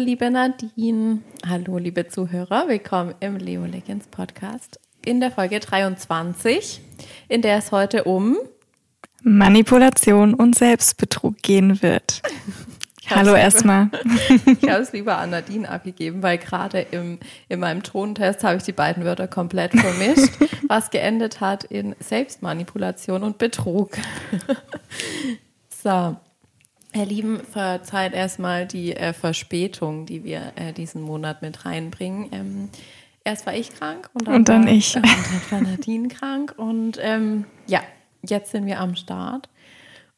Hallo, liebe Nadine. Hallo, liebe Zuhörer. Willkommen im Leo Legends Podcast in der Folge 23, in der es heute um Manipulation und Selbstbetrug gehen wird. Hallo erstmal. Ich habe es lieber an Nadine abgegeben, weil gerade im, in meinem Tontest habe ich die beiden Wörter komplett vermischt, was geendet hat in Selbstmanipulation und Betrug. So, Ihr Lieben, verzeiht erstmal die äh, Verspätung, die wir äh, diesen Monat mit reinbringen. Ähm, erst war ich krank und dann, und dann war, ich. Und dann war Nadine krank. Und ähm, ja, jetzt sind wir am Start.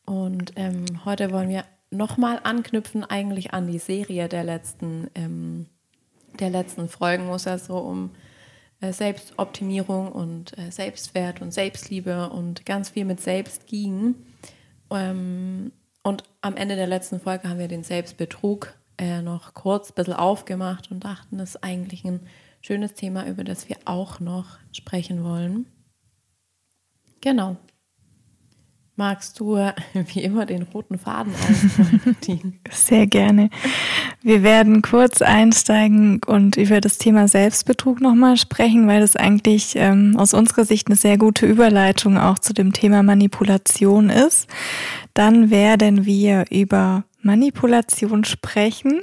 Und ähm, heute wollen wir nochmal anknüpfen, eigentlich an die Serie der letzten, ähm, der letzten Folgen, wo es ja so um äh, Selbstoptimierung und äh, Selbstwert und Selbstliebe und ganz viel mit Selbst ging. Und am Ende der letzten Folge haben wir den Selbstbetrug äh, noch kurz ein bisschen aufgemacht und dachten, das ist eigentlich ein schönes Thema, über das wir auch noch sprechen wollen. Genau. Magst du äh, wie immer den roten Faden aufrollen, Sehr gerne. Wir werden kurz einsteigen und über das Thema Selbstbetrug nochmal sprechen, weil das eigentlich ähm, aus unserer Sicht eine sehr gute Überleitung auch zu dem Thema Manipulation ist. Dann werden wir über Manipulation sprechen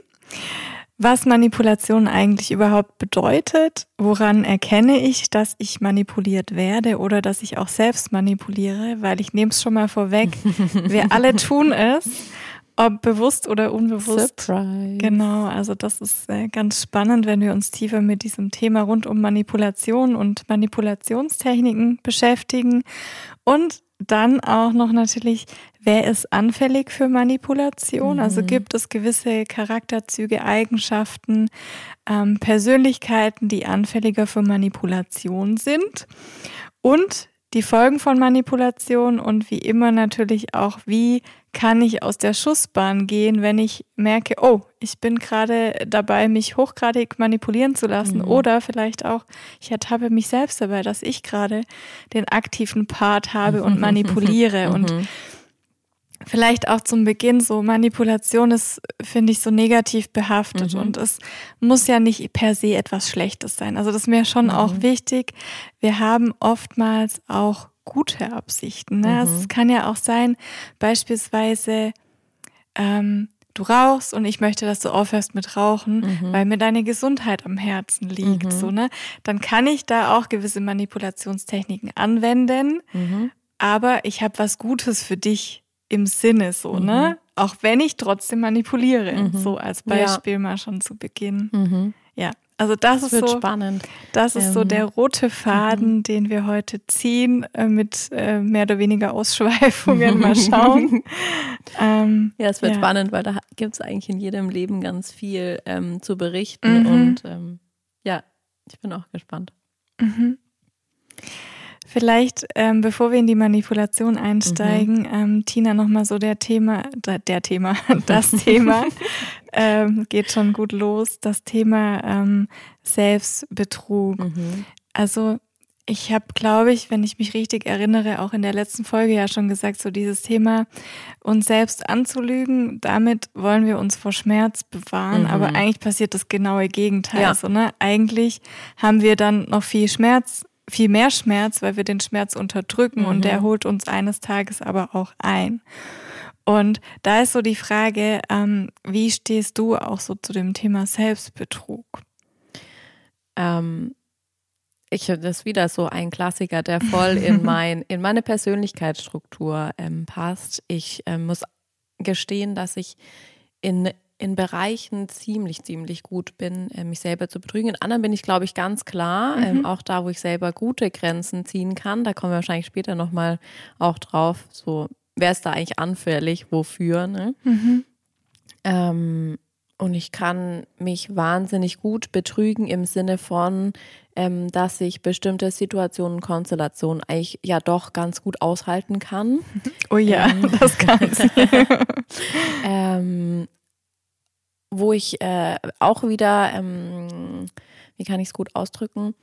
was Manipulation eigentlich überhaupt bedeutet, woran erkenne ich, dass ich manipuliert werde oder dass ich auch selbst manipuliere, weil ich nehme es schon mal vorweg, wir alle tun es, ob bewusst oder unbewusst. Surprise. Genau, also das ist äh, ganz spannend, wenn wir uns tiefer mit diesem Thema rund um Manipulation und Manipulationstechniken beschäftigen und dann auch noch natürlich, wer ist anfällig für Manipulation? Also mhm. Also gibt es gewisse Charakterzüge, Eigenschaften, ähm, Persönlichkeiten, die anfälliger für Manipulation sind? Und die Folgen von Manipulation und wie immer natürlich auch, wie kann ich aus der Schussbahn gehen, wenn ich merke, oh, ich bin gerade dabei, mich hochgradig manipulieren zu lassen. Mhm. Oder vielleicht auch, ich ertappe mich selbst dabei, dass ich gerade den aktiven Part habe und manipuliere. und mhm. vielleicht auch zum Beginn so Manipulation ist, finde ich, so negativ behaftet mhm. und es muss ja nicht per se etwas Schlechtes sein. Also das ist mir schon mhm. auch wichtig. Wir haben oftmals auch gute Absichten. Ne? Mhm. Es kann ja auch sein, beispielsweise, ähm, du rauchst und ich möchte, dass du aufhörst mit Rauchen, mhm. weil mir deine Gesundheit am Herzen liegt. Mhm. So, ne? Dann kann ich da auch gewisse Manipulationstechniken anwenden, mhm. aber ich habe was Gutes für dich im Sinne, so, ne? Mhm. Auch wenn ich trotzdem manipuliere. Mhm. So als Beispiel ja. mal schon zu Beginn. Mhm. Ja. Also das, das ist so spannend. Das ist ähm, so der rote Faden, mhm. den wir heute ziehen, äh, mit äh, mehr oder weniger Ausschweifungen. Mal schauen. ähm, ja, es wird ja. spannend, weil da gibt es eigentlich in jedem Leben ganz viel ähm, zu berichten. Mhm. Und ähm, ja, ich bin auch gespannt. Mhm. Vielleicht, ähm, bevor wir in die Manipulation einsteigen, mhm. ähm, Tina, nochmal so der Thema, der Thema, das Thema, ähm, geht schon gut los, das Thema ähm, Selbstbetrug. Mhm. Also ich habe, glaube ich, wenn ich mich richtig erinnere, auch in der letzten Folge ja schon gesagt, so dieses Thema, uns selbst anzulügen, damit wollen wir uns vor Schmerz bewahren, mhm. aber eigentlich passiert das genaue Gegenteil. Ja. So, ne? Eigentlich haben wir dann noch viel Schmerz viel mehr Schmerz, weil wir den Schmerz unterdrücken mhm. und der holt uns eines Tages aber auch ein. Und da ist so die Frage, ähm, wie stehst du auch so zu dem Thema Selbstbetrug? Ähm, ich das ist wieder so ein Klassiker, der voll in mein in meine Persönlichkeitsstruktur ähm, passt. Ich ähm, muss gestehen, dass ich in in Bereichen ziemlich, ziemlich gut bin, äh, mich selber zu betrügen. In anderen bin ich, glaube ich, ganz klar, ähm, mhm. ähm, auch da, wo ich selber gute Grenzen ziehen kann. Da kommen wir wahrscheinlich später nochmal auch drauf, so, wer ist da eigentlich anfällig, wofür. Ne? Mhm. Ähm, und ich kann mich wahnsinnig gut betrügen im Sinne von, ähm, dass ich bestimmte Situationen, Konstellationen eigentlich ja doch ganz gut aushalten kann. Oh ja, ähm, das kann ich. ähm, wo ich äh, auch wieder, ähm, wie kann ich es gut ausdrücken,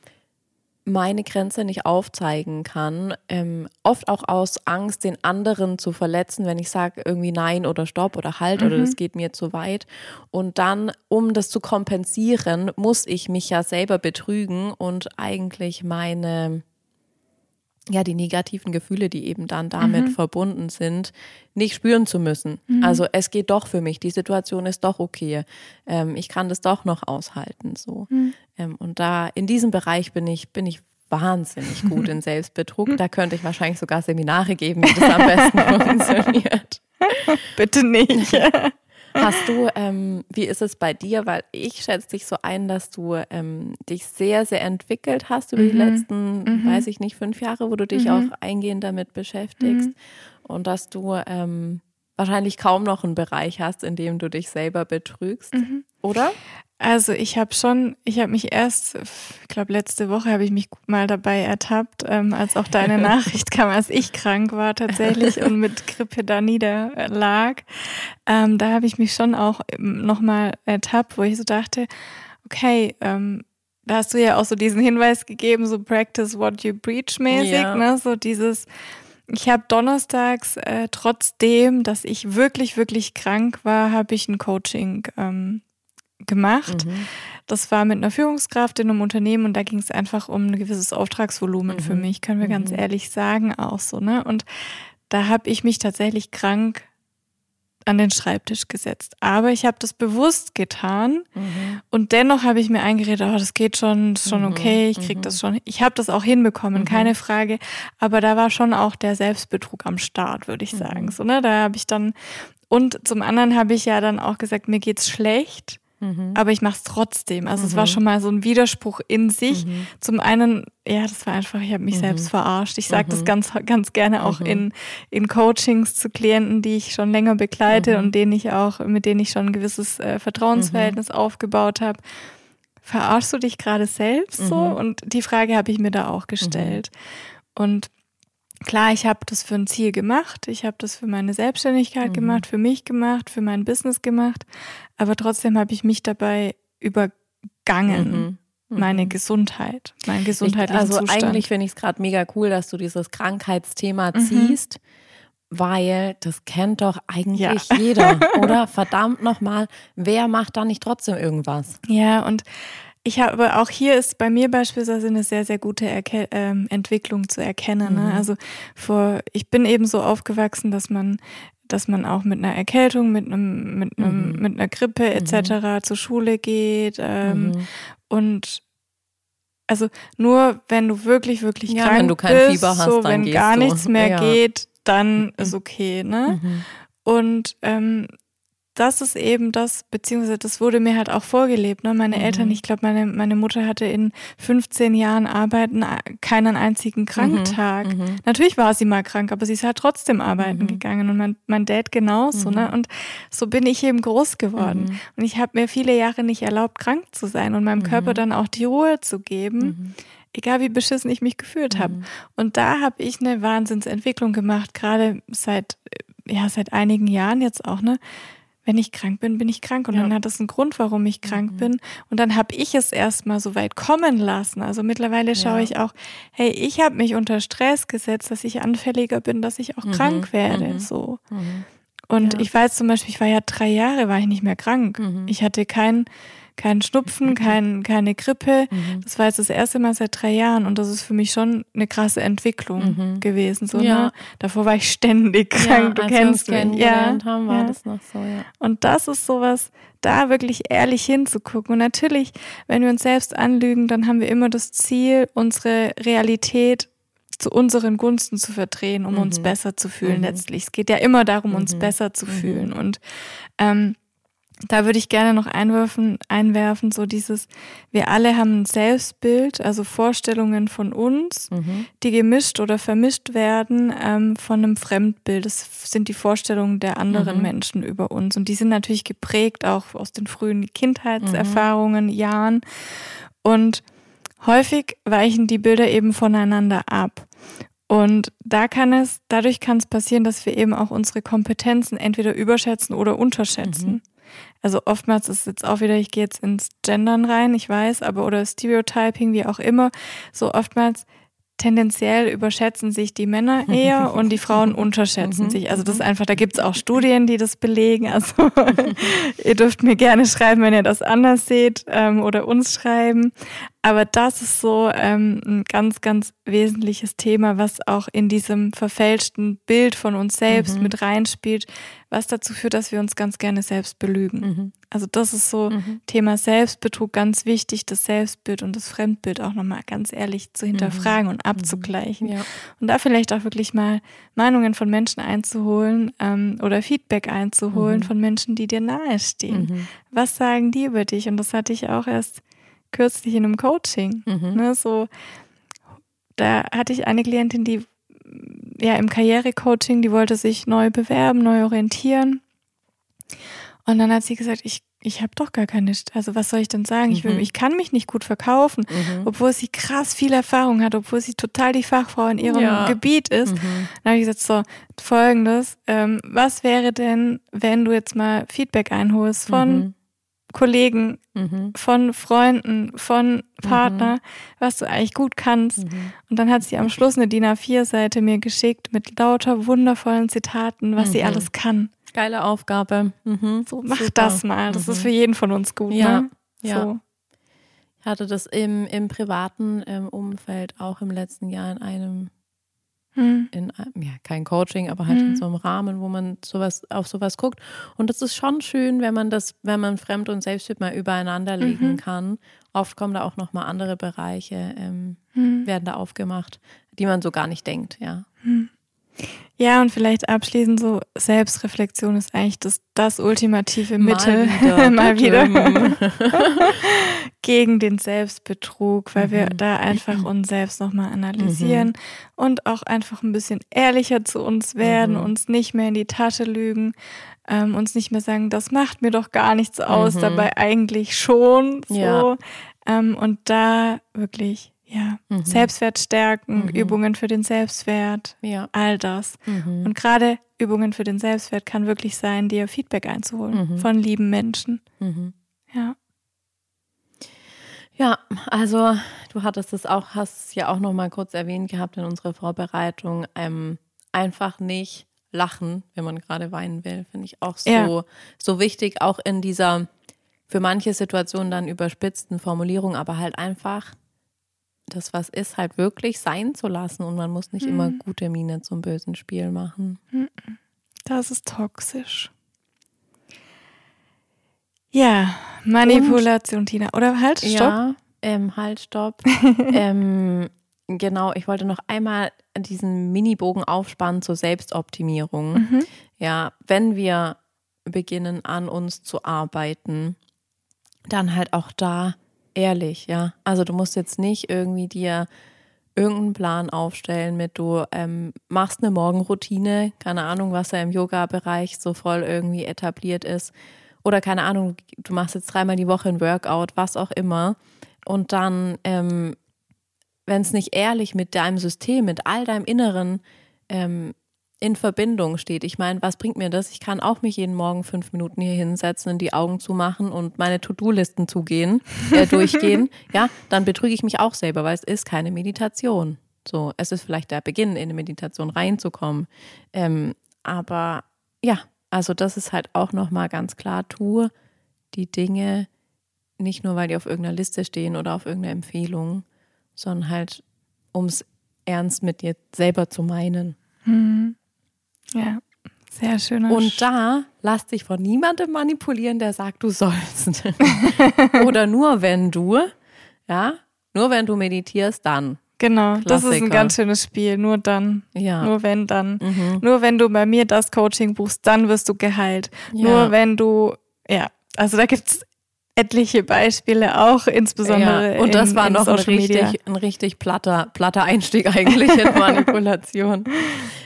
meine Grenze nicht aufzeigen kann, ähm, oft auch aus Angst, den anderen zu verletzen, wenn ich sage irgendwie nein oder stopp oder halt mhm. oder das geht mir zu weit. Und dann, um das zu kompensieren, muss ich mich ja selber betrügen und eigentlich meine ja, die negativen Gefühle, die eben dann damit mhm. verbunden sind, nicht spüren zu müssen. Mhm. Also es geht doch für mich, die Situation ist doch okay. Ähm, ich kann das doch noch aushalten. So. Mhm. Ähm, und da in diesem Bereich bin ich, bin ich wahnsinnig gut in Selbstbetrug. Da könnte ich wahrscheinlich sogar Seminare geben, wie das am besten funktioniert. Bitte nicht. Hast du, ähm, wie ist es bei dir? Weil ich schätze dich so ein, dass du ähm, dich sehr, sehr entwickelt hast über mhm. die letzten, mhm. weiß ich nicht, fünf Jahre, wo du dich mhm. auch eingehend damit beschäftigst. Mhm. Und dass du ähm, wahrscheinlich kaum noch einen Bereich hast, in dem du dich selber betrügst, mhm. oder? Also ich habe schon, ich habe mich erst, ich glaube letzte Woche habe ich mich mal dabei ertappt, ähm, als auch deine Nachricht kam, als ich krank war tatsächlich und mit Grippe da niederlag. Ähm, da habe ich mich schon auch nochmal ertappt, wo ich so dachte, okay, ähm, da hast du ja auch so diesen Hinweis gegeben, so practice what you preach mäßig, ja. ne? So dieses, ich habe donnerstags, äh, trotzdem, dass ich wirklich, wirklich krank war, habe ich ein Coaching ähm, gemacht. Mhm. Das war mit einer Führungskraft in einem Unternehmen und da ging es einfach um ein gewisses Auftragsvolumen mhm. für mich, können wir mhm. ganz ehrlich sagen, auch so, ne? Und da habe ich mich tatsächlich krank an den Schreibtisch gesetzt. Aber ich habe das bewusst getan mhm. und dennoch habe ich mir eingeredet, oh, das geht schon, ist schon mhm. okay, ich krieg mhm. das schon. Ich habe das auch hinbekommen, keine Frage. Aber da war schon auch der Selbstbetrug am Start, würde ich sagen. So, ne? Da habe ich dann und zum anderen habe ich ja dann auch gesagt, mir geht's schlecht. Mhm. Aber ich mache es trotzdem. Also mhm. es war mhm. schon mal so ein Widerspruch in sich. Mhm. Zum einen, ja, das war einfach, ich habe mich mhm. selbst verarscht. Ich sage das mhm. ganz, ganz gerne auch in, in Coachings zu Klienten, die ich schon länger begleite und denen ich auch, mit denen ich schon ein gewisses äh, Vertrauensverhältnis aufgebaut habe. Verarschst du dich gerade selbst so? Und die Frage habe ich mir da auch gestellt. Und klar, ich habe das für ein Ziel gemacht, ich habe das für meine Selbstständigkeit mhm. gemacht, für mich gemacht, für mein Business gemacht, aber trotzdem habe ich mich dabei übergangen. Mhm. Mhm. Meine Gesundheit, mein gesundheitlichen Also Zustand. eigentlich finde ich es gerade mega cool, dass du dieses Krankheitsthema mhm. ziehst, weil das kennt doch eigentlich ja. jeder, oder? Verdammt nochmal, wer macht da nicht trotzdem irgendwas? Ja, und ich habe auch hier ist bei mir beispielsweise eine sehr, sehr gute Erke ähm, Entwicklung zu erkennen. Ne? Mhm. Also vor, ich bin eben so aufgewachsen, dass man dass man auch mit einer Erkältung, mit einem, mit einem, mhm. mit einer Grippe etc. Mhm. zur Schule geht. Ähm, mhm. Und also nur wenn du wirklich, wirklich ja, krank wenn du kein bist, Fieber hast, so, wenn gar du. nichts mehr ja. geht, dann mhm. ist okay, ne? Mhm. Und ähm, das ist eben das, beziehungsweise das wurde mir halt auch vorgelebt. Ne? Meine mhm. Eltern, ich glaube, meine, meine Mutter hatte in 15 Jahren Arbeiten keinen einzigen mhm. Kranktag. Mhm. Natürlich war sie mal krank, aber sie ist halt trotzdem arbeiten mhm. gegangen und mein, mein Dad genauso. Ne? Mhm. Und so bin ich eben groß geworden. Mhm. Und ich habe mir viele Jahre nicht erlaubt, krank zu sein und meinem Körper dann auch die Ruhe zu geben egal wie beschissen ich mich gefühlt habe. Und da habe ich eine Wahnsinnsentwicklung gemacht, gerade seit ja seit einigen Jahren jetzt auch ne wenn ich krank bin, bin ich krank. Und ja. dann hat das einen Grund, warum ich krank mhm. bin. Und dann habe ich es erstmal so weit kommen lassen. Also mittlerweile schaue ja. ich auch, hey, ich habe mich unter Stress gesetzt, dass ich anfälliger bin, dass ich auch mhm. krank werde. Mhm. So. Mhm. Und ja. ich weiß zum Beispiel, ich war ja drei Jahre, war ich nicht mehr krank. Mhm. Ich hatte kein kein Schnupfen, kein, keine Grippe. Mhm. Das war jetzt das erste Mal seit drei Jahren und das ist für mich schon eine krasse Entwicklung mhm. gewesen. So, ja. ne? Davor war ich ständig krank, ja, du kennst mich. Ja, haben, war ja. das noch so, ja. Und das ist sowas, da wirklich ehrlich hinzugucken. Und natürlich, wenn wir uns selbst anlügen, dann haben wir immer das Ziel, unsere Realität zu unseren Gunsten zu verdrehen, um mhm. uns besser zu fühlen mhm. letztlich. Es geht ja immer darum, uns mhm. besser zu mhm. fühlen. Und ähm, da würde ich gerne noch einwerfen, einwerfen, so dieses, wir alle haben ein Selbstbild, also Vorstellungen von uns, mhm. die gemischt oder vermischt werden ähm, von einem Fremdbild. Das sind die Vorstellungen der anderen mhm. Menschen über uns. Und die sind natürlich geprägt auch aus den frühen Kindheitserfahrungen, mhm. Jahren. Und häufig weichen die Bilder eben voneinander ab. Und da kann es, dadurch kann es passieren, dass wir eben auch unsere Kompetenzen entweder überschätzen oder unterschätzen. Mhm. also oftmals ist es jetzt auch wieder, ich gehe jetzt ins Gendern rein, ich weiß, aber oder Stereotyping, wie auch immer, so oftmals tendenziell überschätzen sich die Männer eher und die Frauen unterschätzen mhm. sich. Also das ist einfach, da gibt es auch Studien, die das belegen. Also ihr dürft mir gerne schreiben, wenn ihr das anders seht ähm, oder uns schreiben. Aber das ist so ähm, ein ganz, ganz wesentliches Thema, was auch in diesem verfälschten Bild von uns selbst mhm. mit reinspielt, was dazu führt, dass wir uns ganz gerne selbst belügen. Mhm. Also das ist so mhm. Thema Selbstbetrug ganz wichtig, das Selbstbild und das Fremdbild auch nochmal ganz ehrlich zu hinterfragen und mhm. abzugleichen. Ja. Und da vielleicht auch wirklich mal Meinungen von Menschen einzuholen ähm, oder Feedback einzuholen mhm. von Menschen, die dir nahestehen. Mhm. Was sagen die über dich? Und das hatte ich auch erst kürzlich in einem Coaching. Mhm. Ne, so, da hatte ich eine Klientin, die ja im Karrierecoaching, die wollte sich neu bewerben, neu orientieren. Und dann hat sie gesagt, ich, ich habe doch gar keine, also was soll ich denn sagen? Ich, will, mhm. ich kann mich nicht gut verkaufen, mhm. obwohl sie krass viel Erfahrung hat, obwohl sie total die Fachfrau in ihrem ja. Gebiet ist. Mhm. Dann habe ich gesagt, so, folgendes, ähm, was wäre denn, wenn du jetzt mal Feedback einholst von mhm. Kollegen, mhm. von Freunden, von Partner, mhm. was du eigentlich gut kannst. Mhm. Und dann hat sie am Schluss eine DIN A4-Seite mir geschickt mit lauter wundervollen Zitaten, was sie mhm. alles kann. Geile Aufgabe. Mhm. So, mach Super. das mal. Das ist mhm. für jeden von uns gut. Ja. Ne? ja. So. Ich hatte das im, im privaten ähm, Umfeld auch im letzten Jahr in einem hm. in ja, kein Coaching, aber halt hm. in so einem Rahmen, wo man sowas auf sowas guckt. Und das ist schon schön, wenn man das, wenn man Fremd- und Selbstbild mal übereinander legen mhm. kann. Oft kommen da auch nochmal andere Bereiche, ähm, hm. werden da aufgemacht, die man so gar nicht denkt, ja. Hm. Ja, und vielleicht abschließend so, Selbstreflexion ist eigentlich das, das ultimative Mittel, mal wieder, mal wieder. gegen den Selbstbetrug, weil mhm. wir da einfach uns selbst nochmal analysieren mhm. und auch einfach ein bisschen ehrlicher zu uns werden, mhm. uns nicht mehr in die Tasche lügen, ähm, uns nicht mehr sagen, das macht mir doch gar nichts aus, mhm. dabei eigentlich schon so. Ja. Ähm, und da wirklich ja, mhm. Selbstwert stärken, mhm. Übungen für den Selbstwert, ja. all das. Mhm. Und gerade Übungen für den Selbstwert kann wirklich sein, dir Feedback einzuholen mhm. von lieben Menschen. Mhm. Ja. Ja, also du hattest es auch, hast es ja auch noch mal kurz erwähnt gehabt in unserer Vorbereitung. Ähm, einfach nicht lachen, wenn man gerade weinen will, finde ich auch so, ja. so wichtig, auch in dieser für manche Situationen dann überspitzten Formulierung, aber halt einfach das, was ist, halt wirklich sein zu lassen und man muss nicht mhm. immer gute Miene zum bösen Spiel machen. Mhm. Das ist toxisch. Ja, Manipulation, und, Tina. Oder halt, stopp. Ja, ähm, halt, stopp. ähm, genau, ich wollte noch einmal diesen Mini-Bogen aufspannen zur Selbstoptimierung. Mhm. Ja, wenn wir beginnen, an uns zu arbeiten, dann halt auch da ehrlich, ja. Also du musst jetzt nicht irgendwie dir irgendeinen Plan aufstellen mit du ähm, machst eine Morgenroutine, keine Ahnung, was da im Yoga-Bereich so voll irgendwie etabliert ist. Oder keine Ahnung, du machst jetzt dreimal die Woche ein Workout, was auch immer. Und dann, ähm, wenn es nicht ehrlich mit deinem System, mit all deinem Inneren ähm, in Verbindung steht. Ich meine, was bringt mir das? Ich kann auch mich jeden Morgen fünf Minuten hier hinsetzen, und die Augen zumachen und meine To-Do-Listen zugehen, äh, durchgehen. Ja, dann betrüge ich mich auch selber, weil es ist keine Meditation. So, es ist vielleicht der Beginn, in eine Meditation reinzukommen. Ähm, aber ja, also das ist halt auch nochmal ganz klar, tue die Dinge nicht nur, weil die auf irgendeiner Liste stehen oder auf irgendeiner Empfehlung, sondern halt, um es ernst mit dir selber zu meinen. Mhm. Ja, sehr schön. Und da lass dich von niemandem manipulieren, der sagt, du sollst. Oder nur wenn du, ja, nur wenn du meditierst, dann. Genau, Klassiker. das ist ein ganz schönes Spiel. Nur dann. Ja. Nur wenn dann. Mhm. Nur wenn du bei mir das Coaching buchst, dann wirst du geheilt. Ja. Nur wenn du, ja, also da gibt es etliche Beispiele auch, insbesondere. Ja, und das in, war noch ein richtig, ein richtig platter, platter Einstieg eigentlich in Manipulation.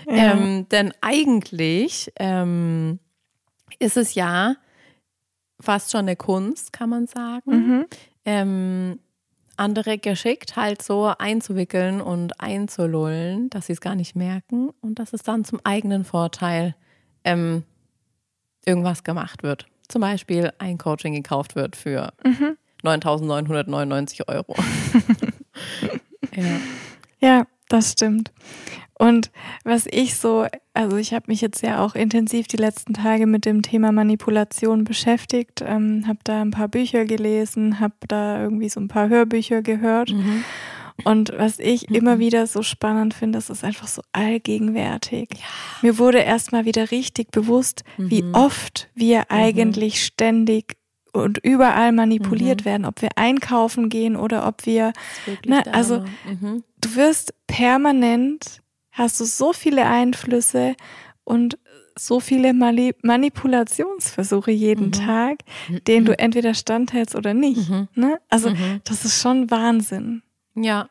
ja. ähm, denn eigentlich ähm, ist es ja fast schon eine Kunst, kann man sagen. Mhm. Ähm, andere geschickt halt so einzuwickeln und einzulullen, dass sie es gar nicht merken und dass es dann zum eigenen Vorteil ähm, irgendwas gemacht wird. Zum Beispiel ein Coaching gekauft wird für mhm. 9.999 Euro. ja. ja, das stimmt. Und was ich so, also ich habe mich jetzt ja auch intensiv die letzten Tage mit dem Thema Manipulation beschäftigt, ähm, habe da ein paar Bücher gelesen, habe da irgendwie so ein paar Hörbücher gehört. Mhm. Und was ich mhm. immer wieder so spannend finde, das ist einfach so allgegenwärtig. Ja. Mir wurde erstmal wieder richtig bewusst, mhm. wie oft wir mhm. eigentlich ständig und überall manipuliert mhm. werden, ob wir einkaufen gehen oder ob wir, ne, also mhm. du wirst permanent, hast du so viele Einflüsse und so viele Mali Manipulationsversuche jeden mhm. Tag, denen du entweder standhältst oder nicht. Mhm. Ne? Also mhm. das ist schon Wahnsinn. Ja,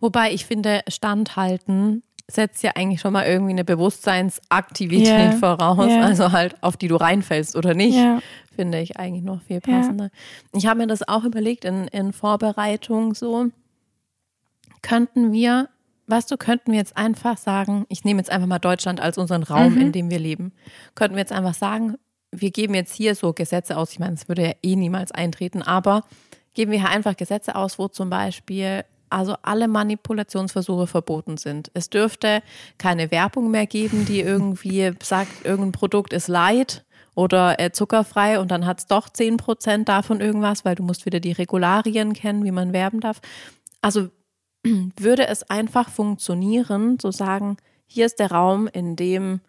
wobei ich finde, standhalten setzt ja eigentlich schon mal irgendwie eine Bewusstseinsaktivität yeah. voraus, yeah. also halt auf die du reinfällst oder nicht. Yeah finde ich eigentlich noch viel passender. Ich habe mir das auch überlegt in, in Vorbereitung so. Könnten wir, weißt du, könnten wir jetzt einfach sagen, ich nehme jetzt einfach mal Deutschland als unseren Raum, mhm. in dem wir leben. Könnten wir jetzt einfach sagen, wir geben jetzt hier so Gesetze aus. Ich meine, es würde ja eh niemals eintreten, aber geben wir hier einfach Gesetze aus, wo zum Beispiel also alle Manipulationsversuche verboten sind. Es dürfte keine Werbung mehr geben, die irgendwie sagt, irgendein Produkt ist light oder äh, zuckerfrei und dann hat es doch 10% davon irgendwas, weil du musst wieder die Regularien kennen, wie man werben darf. Also würde es einfach funktionieren, zu sagen, hier ist der Raum, in dem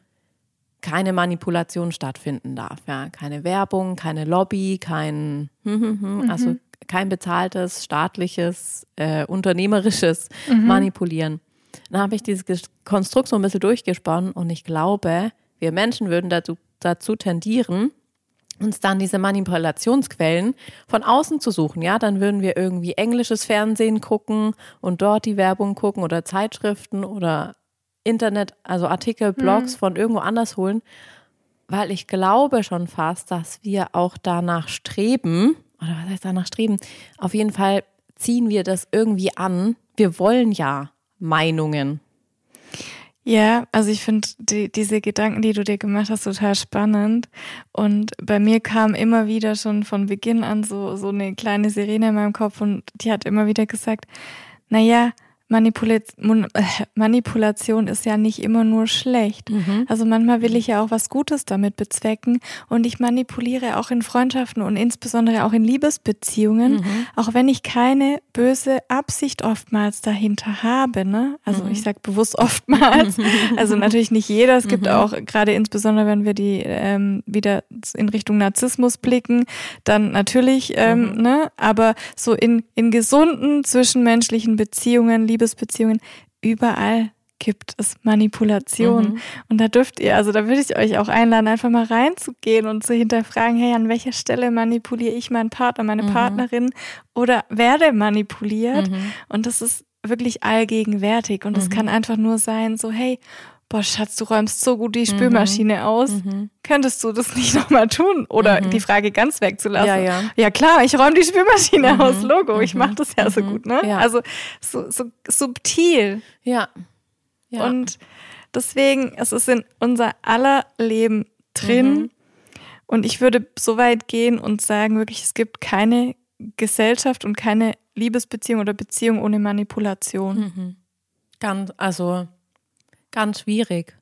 keine Manipulation stattfinden darf. Ja, keine Werbung, keine Lobby, kein, hm, hm, hm, mhm. Kein bezahltes, staatliches, äh, unternehmerisches mhm. Manipulieren. Dann habe ich dieses Konstrukt so ein bisschen durchgesponnen und ich glaube, wir Menschen würden dazu dazu tendieren, uns dann diese Manipulationsquellen von außen zu suchen. Ja, dann würden wir irgendwie englisches Fernsehen gucken und dort die Werbung gucken oder Zeitschriften oder Internet, also Artikel, Blogs mhm. von irgendwo anders holen, weil ich glaube schon fast, dass wir auch danach streben, oder was heißt danach streben? Auf jeden Fall ziehen wir das irgendwie an. Wir wollen ja Meinungen. Ja, also ich finde die, diese Gedanken, die du dir gemacht hast, total spannend. Und bei mir kam immer wieder schon von Beginn an so, so eine kleine Sirene in meinem Kopf und die hat immer wieder gesagt, na ja, Manipula Manipulation ist ja nicht immer nur schlecht. Mhm. Also manchmal will ich ja auch was Gutes damit bezwecken und ich manipuliere auch in Freundschaften und insbesondere auch in Liebesbeziehungen, mhm. auch wenn ich keine böse Absicht oftmals dahinter habe. Ne? Also mhm. ich sage bewusst oftmals. Also natürlich nicht jeder. Es gibt mhm. auch gerade insbesondere, wenn wir die ähm, wieder in Richtung Narzissmus blicken, dann natürlich, ähm, mhm. ne? aber so in, in gesunden zwischenmenschlichen Beziehungen, Liebesbeziehungen, überall gibt es Manipulation. Mhm. Und da dürft ihr, also da würde ich euch auch einladen, einfach mal reinzugehen und zu hinterfragen, hey, an welcher Stelle manipuliere ich meinen Partner, meine mhm. Partnerin oder werde manipuliert? Mhm. Und das ist wirklich allgegenwärtig. Und es mhm. kann einfach nur sein, so, hey, boah, Schatz, du räumst so gut die mhm. Spülmaschine aus. Mhm. Könntest du das nicht nochmal tun? Oder mhm. die Frage ganz wegzulassen. Ja, ja. ja klar, ich räume die Spülmaschine mhm. aus, Logo. Ich mache das ja so mhm. gut, ne? Ja. Also so, so subtil. Ja. ja. Und deswegen, es ist in unser aller Leben drin. Mhm. Und ich würde so weit gehen und sagen, wirklich, es gibt keine Gesellschaft und keine Liebesbeziehung oder Beziehung ohne Manipulation. Ganz, also ganz schwierig,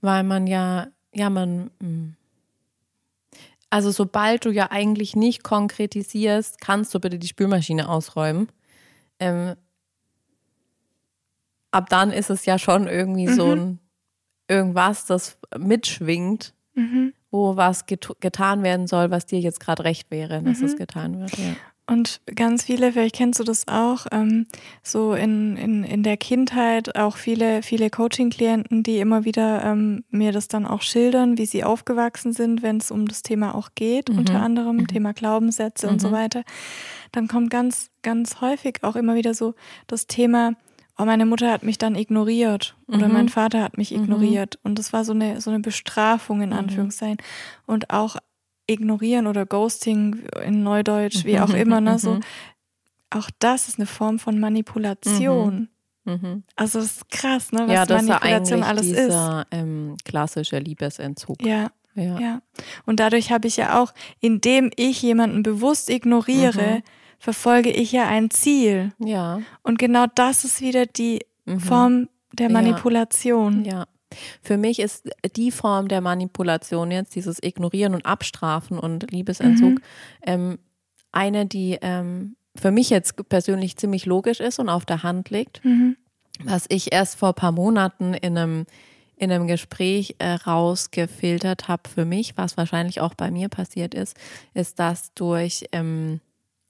weil man ja, ja, man, hm. also sobald du ja eigentlich nicht konkretisierst, kannst du bitte die Spülmaschine ausräumen. Ähm, ab dann ist es ja schon irgendwie mhm. so ein irgendwas, das mitschwingt, mhm. wo was get getan werden soll, was dir jetzt gerade recht wäre, dass mhm. es getan wird. Ja. Und ganz viele, vielleicht kennst du das auch, ähm, so in, in, in der Kindheit auch viele, viele Coaching-Klienten, die immer wieder ähm, mir das dann auch schildern, wie sie aufgewachsen sind, wenn es um das Thema auch geht, mhm. unter anderem mhm. Thema Glaubenssätze mhm. und so mhm. weiter. Dann kommt ganz, ganz häufig auch immer wieder so das Thema, oh, meine Mutter hat mich dann ignoriert oder mein mhm. Vater hat mich mhm. ignoriert. Und das war so eine, so eine Bestrafung in Anführungszeichen. Und auch ignorieren oder Ghosting in Neudeutsch, wie auch mhm, immer, ne? So, mhm. auch das ist eine Form von Manipulation. Mhm. mhm. Also das ist krass, ne? Was ja, das Manipulation ist alles dieser, ist. Ähm, klassische Liebesentzug. Ja, Ja. ja. Und dadurch habe ich ja auch, indem ich jemanden bewusst ignoriere, mhm. verfolge ich ja ein Ziel. Ja. Und genau das ist wieder die mhm. Form der Manipulation. Ja. ja. Für mich ist die Form der Manipulation jetzt, dieses Ignorieren und Abstrafen und Liebesentzug, mhm. ähm, eine, die ähm, für mich jetzt persönlich ziemlich logisch ist und auf der Hand liegt. Mhm. Was ich erst vor ein paar Monaten in einem, in einem Gespräch äh, rausgefiltert habe für mich, was wahrscheinlich auch bei mir passiert ist, ist, dass durch ähm,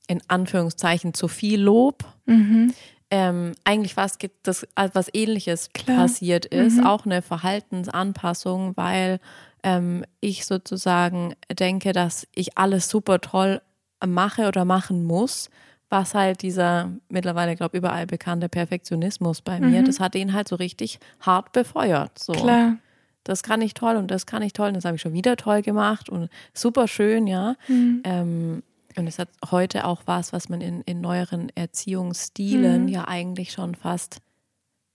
in Anführungszeichen zu viel Lob mhm ähm, eigentlich was gibt das äh, was ähnliches Klar. passiert ist, mhm. auch eine Verhaltensanpassung, weil ähm, ich sozusagen denke, dass ich alles super toll mache oder machen muss, was halt dieser mittlerweile, glaube überall bekannte Perfektionismus bei mir, mhm. das hat ihn halt so richtig hart befeuert. So. Klar. Das kann ich toll und das kann ich toll und das habe ich schon wieder toll gemacht und super schön, ja. Mhm. Ähm, und es hat heute auch was, was man in, in neueren Erziehungsstilen mhm. ja eigentlich schon fast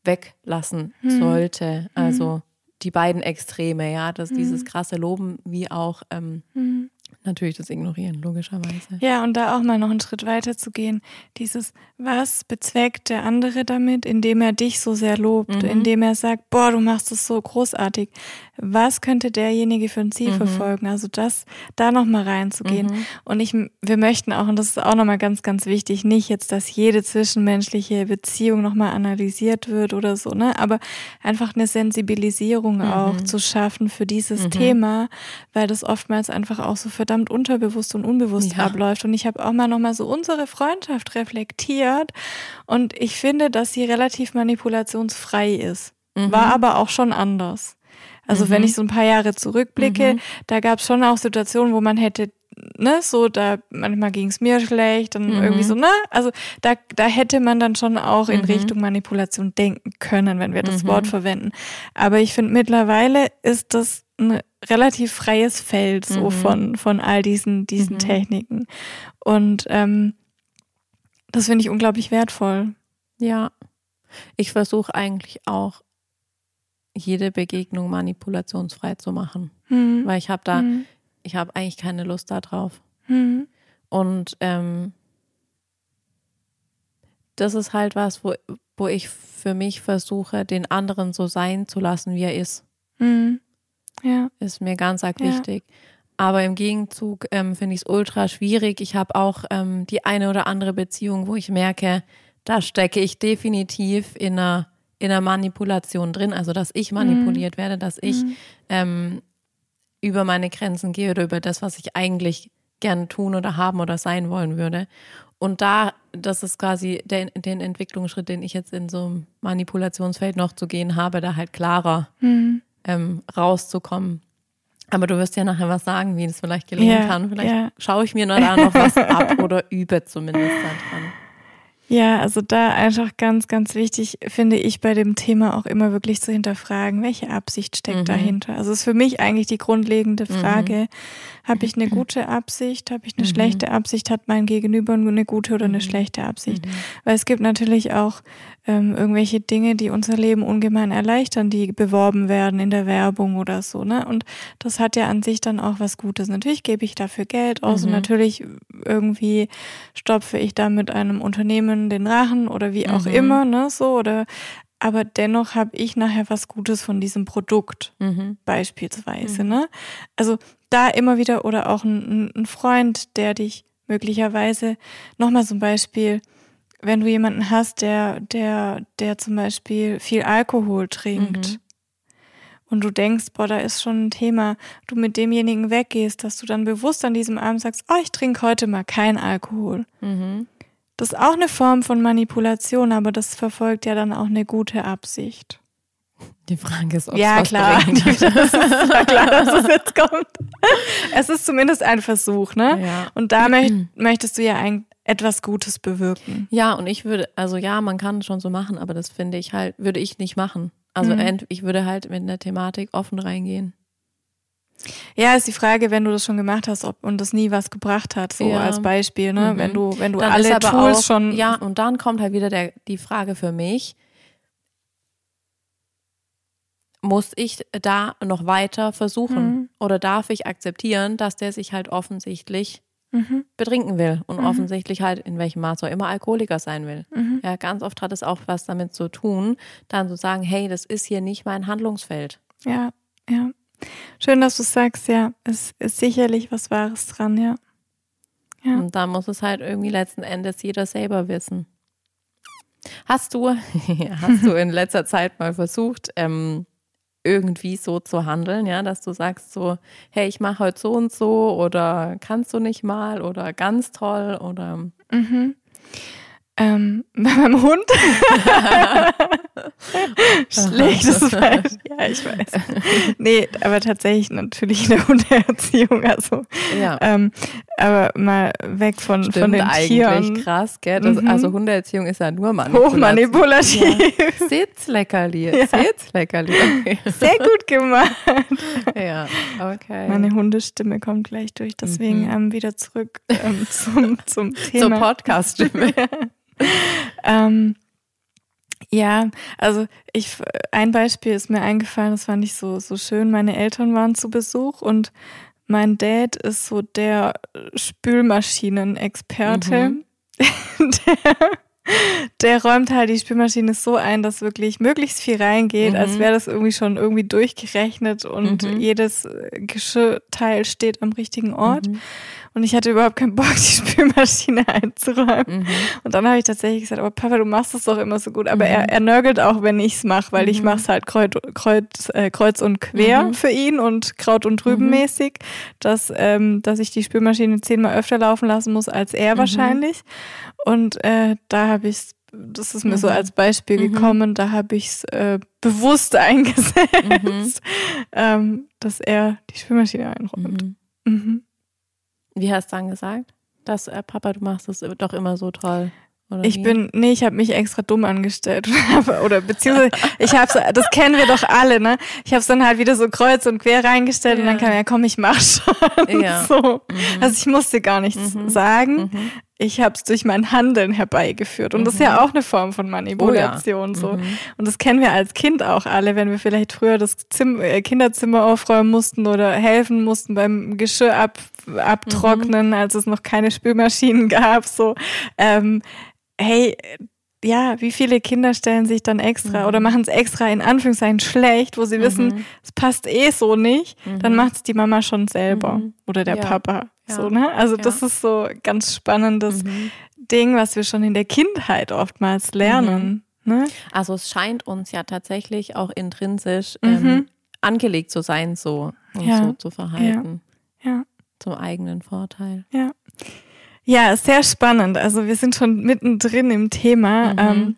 weglassen mhm. sollte. Also mhm. die beiden Extreme, ja, dass dieses mhm. krasse Loben wie auch ähm, mhm. natürlich das Ignorieren, logischerweise. Ja, und da auch mal noch einen Schritt weiter zu gehen. Dieses, was bezweckt der andere damit, indem er dich so sehr lobt, mhm. indem er sagt, boah, du machst es so großartig was könnte derjenige für ein Ziel mhm. verfolgen? Also das, da nochmal reinzugehen. Mhm. Und ich, wir möchten auch, und das ist auch nochmal ganz, ganz wichtig, nicht jetzt, dass jede zwischenmenschliche Beziehung nochmal analysiert wird oder so, ne? Aber einfach eine Sensibilisierung mhm. auch zu schaffen für dieses mhm. Thema, weil das oftmals einfach auch so verdammt unterbewusst und unbewusst ja. abläuft. Und ich habe auch mal nochmal so unsere Freundschaft reflektiert und ich finde, dass sie relativ manipulationsfrei ist. War mhm. aber auch schon anders. Also mhm. wenn ich so ein paar Jahre zurückblicke, mhm. da gab es schon auch Situationen, wo man hätte ne, so da manchmal ging es mir schlecht, dann mhm. irgendwie so, ne? Also da, da hätte man dann schon auch in mhm. Richtung Manipulation denken können, wenn wir das mhm. Wort verwenden. Aber ich finde mittlerweile ist das ein relativ freies Feld so mhm. von, von all diesen, diesen mhm. Techniken. Und ähm, das finde ich unglaublich wertvoll. Ja. Ich versuche eigentlich auch jede Begegnung manipulationsfrei zu machen. Mhm. Weil ich habe da, mhm. ich habe eigentlich keine Lust darauf. Mhm. Und ähm, das ist halt was, wo, wo ich für mich versuche, den anderen so sein zu lassen, wie er ist. Mhm. Ja. Ist mir ganz arg wichtig. Ja. Aber im Gegenzug ähm, finde ich es ultra schwierig. Ich habe auch ähm, die eine oder andere Beziehung, wo ich merke, da stecke ich definitiv in einer in der Manipulation drin, also dass ich manipuliert mhm. werde, dass ich mhm. ähm, über meine Grenzen gehe oder über das, was ich eigentlich gerne tun oder haben oder sein wollen würde. Und da, das ist quasi der, den Entwicklungsschritt, den ich jetzt in so einem Manipulationsfeld noch zu gehen habe, da halt klarer mhm. ähm, rauszukommen. Aber du wirst ja nachher was sagen, wie das vielleicht gelingen ja, kann. Vielleicht ja. schaue ich mir nur da noch was ab oder übe zumindest daran. Ja, also da einfach ganz, ganz wichtig finde ich bei dem Thema auch immer wirklich zu hinterfragen, welche Absicht steckt mhm. dahinter. Also ist für mich eigentlich die grundlegende mhm. Frage, mhm. habe ich eine gute Absicht, habe ich eine mhm. schlechte Absicht, hat mein Gegenüber eine gute oder eine mhm. schlechte Absicht? Mhm. Weil es gibt natürlich auch ähm, irgendwelche Dinge, die unser Leben ungemein erleichtern, die beworben werden in der Werbung oder so, ne? Und das hat ja an sich dann auch was Gutes. Natürlich gebe ich dafür Geld aus und natürlich irgendwie stopfe ich da mit einem Unternehmen Schwimmen den Rachen oder wie auch mhm. immer, ne, so oder aber dennoch habe ich nachher was Gutes von diesem Produkt, mhm. beispielsweise, mhm. ne? Also da immer wieder oder auch ein, ein Freund, der dich möglicherweise nochmal zum Beispiel, wenn du jemanden hast, der, der, der zum Beispiel viel Alkohol trinkt, mhm. und du denkst, boah, da ist schon ein Thema, du mit demjenigen weggehst, dass du dann bewusst an diesem Abend sagst, oh, ich trinke heute mal kein Alkohol. Mhm. Das ist auch eine Form von Manipulation, aber das verfolgt ja dann auch eine gute Absicht. Die Frage ist, ob ja, es klar. Ist, ja klar, dass es jetzt kommt. Es ist zumindest ein Versuch, ne? Ja. Und da möcht, möchtest du ja ein, etwas Gutes bewirken. Ja, und ich würde, also ja, man kann es schon so machen, aber das finde ich halt, würde ich nicht machen. Also mhm. ich würde halt mit einer Thematik offen reingehen. Ja, ist die Frage, wenn du das schon gemacht hast, ob und das nie was gebracht hat, so ja. als Beispiel, ne? Mhm. Wenn du, wenn du dann alle Tools auch, schon. Ja, und dann kommt halt wieder der, die Frage für mich. muss ich da noch weiter versuchen? Mhm. Oder darf ich akzeptieren, dass der sich halt offensichtlich mhm. betrinken will und mhm. offensichtlich halt in welchem Maß auch immer Alkoholiker sein will? Mhm. Ja, ganz oft hat es auch was damit zu tun, dann zu sagen, hey, das ist hier nicht mein Handlungsfeld. Ja, ja. Schön, dass du sagst, ja, es ist sicherlich was Wahres dran, ja. ja. Und da muss es halt irgendwie letzten Endes jeder selber wissen. Hast du, hast du in letzter Zeit mal versucht, ähm, irgendwie so zu handeln, ja, dass du sagst so, hey, ich mache heute so und so oder kannst du nicht mal oder ganz toll oder mhm. Ähm, bei meinem Hund. Schlechtes Beispiel. Ja, ich weiß. Nee, aber tatsächlich natürlich in der Hundeerziehung. Also, ja. Ähm, aber mal weg von, Stimmt, von den eigentlich Tieren. krass, gell? Das, mhm. Also Hundeerziehung ist ja nur manipulativ. Hochmanipulativ. Ja. Sitzleckerli. Ja. Sitzleckerli. Okay. Sehr gut gemacht. Ja, okay. Meine Hundestimme kommt gleich durch. Deswegen mhm. ähm, wieder zurück ähm, zum, zum Thema. Zur Podcast-Stimme. ähm, ja, also ich ein Beispiel ist mir eingefallen, das fand ich so so schön. Meine Eltern waren zu Besuch und mein Dad ist so der Spülmaschinenexperte. Mhm. der, der räumt halt die Spülmaschine so ein, dass wirklich möglichst viel reingeht, mhm. als wäre das irgendwie schon irgendwie durchgerechnet und mhm. jedes Geschirrteil steht am richtigen Ort. Mhm. Und ich hatte überhaupt keinen Bock, die Spülmaschine einzuräumen. Mhm. Und dann habe ich tatsächlich gesagt, aber Papa, du machst das doch immer so gut. Aber mhm. er, er nörgelt auch, wenn ich es mache, weil mhm. ich mache es halt kreuz, kreuz, äh, kreuz und quer mhm. für ihn und Kraut und mhm. mäßig, dass, ähm, dass ich die Spülmaschine zehnmal öfter laufen lassen muss als er mhm. wahrscheinlich. Und äh, da habe ich es das ist mir mhm. so als Beispiel mhm. gekommen, da habe ich es äh, bewusst eingesetzt, mhm. ähm, dass er die Spülmaschine einräumt. Mhm. Wie hast du dann gesagt? Dass äh, Papa, du machst das doch immer so toll. Oder ich wie? bin, nee, ich habe mich extra dumm angestellt. oder beziehungsweise, ich habe das kennen wir doch alle, ne? Ich habe es dann halt wieder so kreuz und quer reingestellt ja. und dann kam ja, komm, ich mach schon. Ja. So. Mhm. Also ich musste gar nichts mhm. sagen. Mhm ich habe es durch mein Handeln herbeigeführt. Und mhm. das ist ja mhm. auch eine Form von Manipulation. Oh ja. so. Mhm. Und das kennen wir als Kind auch alle, wenn wir vielleicht früher das Zimmer, äh, Kinderzimmer aufräumen mussten oder helfen mussten beim Geschirr ab, abtrocknen, mhm. als es noch keine Spülmaschinen gab. So, ähm, hey, ja, wie viele Kinder stellen sich dann extra mhm. oder machen es extra in Anführungszeichen schlecht, wo sie mhm. wissen, es passt eh so nicht, mhm. dann macht es die Mama schon selber mhm. oder der ja. Papa. Ja. So, ne? Also ja. das ist so ganz spannendes mhm. Ding, was wir schon in der Kindheit oftmals lernen. Mhm. Ne? Also es scheint uns ja tatsächlich auch intrinsisch ähm, angelegt zu sein, so und so zu verhalten. Ja. Zum eigenen Vorteil. Ja. Ja, sehr spannend. Also wir sind schon mittendrin im Thema. Mhm. Ähm,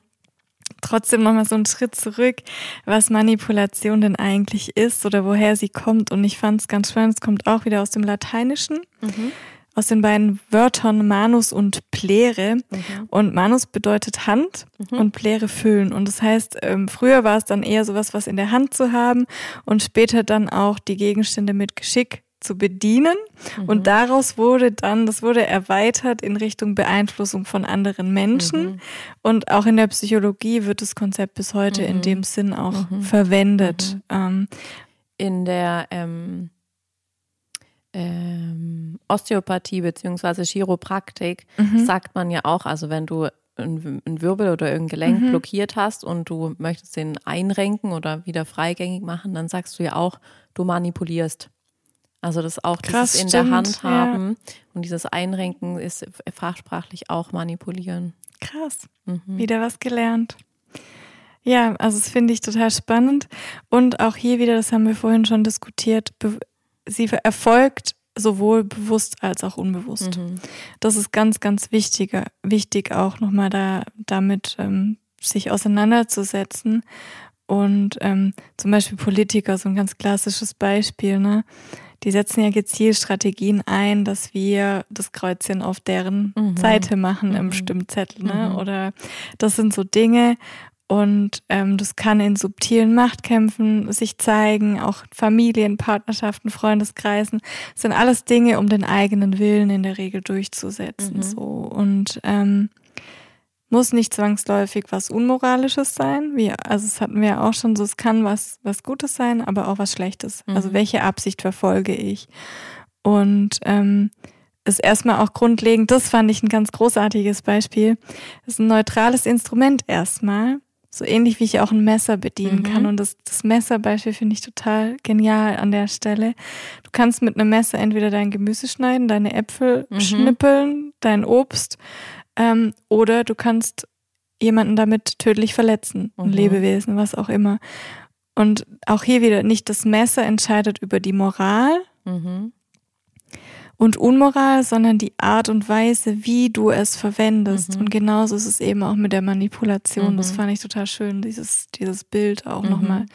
trotzdem nochmal so einen Schritt zurück, was Manipulation denn eigentlich ist oder woher sie kommt. Und ich fand es ganz spannend, es kommt auch wieder aus dem Lateinischen. Mhm. Aus den beiden Wörtern Manus und Plere. Mhm. Und Manus bedeutet Hand mhm. und Plere füllen. Und das heißt, ähm, früher war es dann eher sowas, was in der Hand zu haben und später dann auch die Gegenstände mit Geschick zu bedienen. Mhm. Und daraus wurde dann, das wurde erweitert in Richtung Beeinflussung von anderen Menschen. Mhm. Und auch in der Psychologie wird das Konzept bis heute mhm. in dem Sinn auch mhm. verwendet. Mhm. Ähm, in der ähm, ähm, Osteopathie beziehungsweise Chiropraktik mhm. sagt man ja auch, also wenn du ein Wirbel oder irgendein Gelenk blockiert hast und du möchtest den einrenken oder wieder freigängig machen, dann sagst du ja auch, du manipulierst. Also das auch Krass, dieses in stimmt, der Hand haben ja. und dieses Einrenken ist fachsprachlich auch manipulieren. Krass. Mhm. Wieder was gelernt. Ja, also das finde ich total spannend. Und auch hier wieder, das haben wir vorhin schon diskutiert, sie erfolgt sowohl bewusst als auch unbewusst. Mhm. Das ist ganz, ganz wichtiger, wichtig auch nochmal da, damit ähm, sich auseinanderzusetzen. Und ähm, zum Beispiel Politiker, so ein ganz klassisches Beispiel, ne? Die setzen ja gezielt Strategien ein, dass wir das Kreuzchen auf deren mhm. Seite machen mhm. im Stimmzettel. Ne? Mhm. Oder das sind so Dinge. Und ähm, das kann in subtilen Machtkämpfen sich zeigen, auch Familien, Partnerschaften, Freundeskreisen. Das sind alles Dinge, um den eigenen Willen in der Regel durchzusetzen. Mhm. So. Und ähm, muss nicht zwangsläufig was Unmoralisches sein. Wie, also es hatten wir ja auch schon so, es kann was, was Gutes sein, aber auch was Schlechtes. Also mhm. Also welche Absicht verfolge ich? Und ähm, ist erstmal auch grundlegend, das fand ich ein ganz großartiges Beispiel. Das ist ein neutrales Instrument erstmal. So ähnlich wie ich auch ein Messer bedienen mhm. kann. Und das, das Messerbeispiel finde ich total genial an der Stelle. Du kannst mit einem Messer entweder dein Gemüse schneiden, deine Äpfel mhm. schnippeln, dein Obst, ähm, oder du kannst jemanden damit tödlich verletzen, ein mhm. Lebewesen, was auch immer. Und auch hier wieder, nicht das Messer entscheidet über die Moral, mhm und Unmoral, sondern die Art und Weise, wie du es verwendest. Mhm. Und genauso ist es eben auch mit der Manipulation. Mhm. Das fand ich total schön, dieses, dieses Bild auch mhm. nochmal.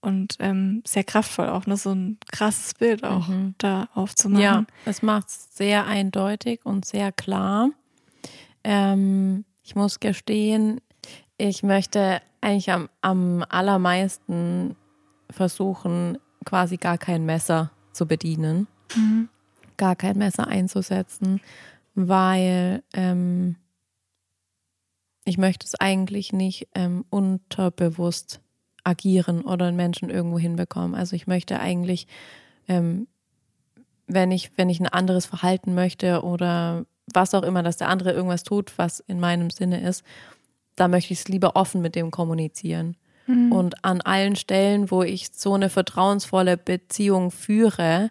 Und ähm, sehr kraftvoll auch, ne? so ein krasses Bild auch mhm. da aufzumachen. Ja, es macht es sehr eindeutig und sehr klar. Ähm, ich muss gestehen, ich möchte eigentlich am, am allermeisten versuchen, quasi gar kein Messer zu bedienen. Mhm gar kein Messer einzusetzen, weil ähm, ich möchte es eigentlich nicht ähm, unterbewusst agieren oder einen Menschen irgendwo hinbekommen. Also ich möchte eigentlich, ähm, wenn ich, wenn ich ein anderes Verhalten möchte oder was auch immer, dass der andere irgendwas tut, was in meinem Sinne ist, da möchte ich es lieber offen mit dem kommunizieren. Mhm. Und an allen Stellen, wo ich so eine vertrauensvolle Beziehung führe,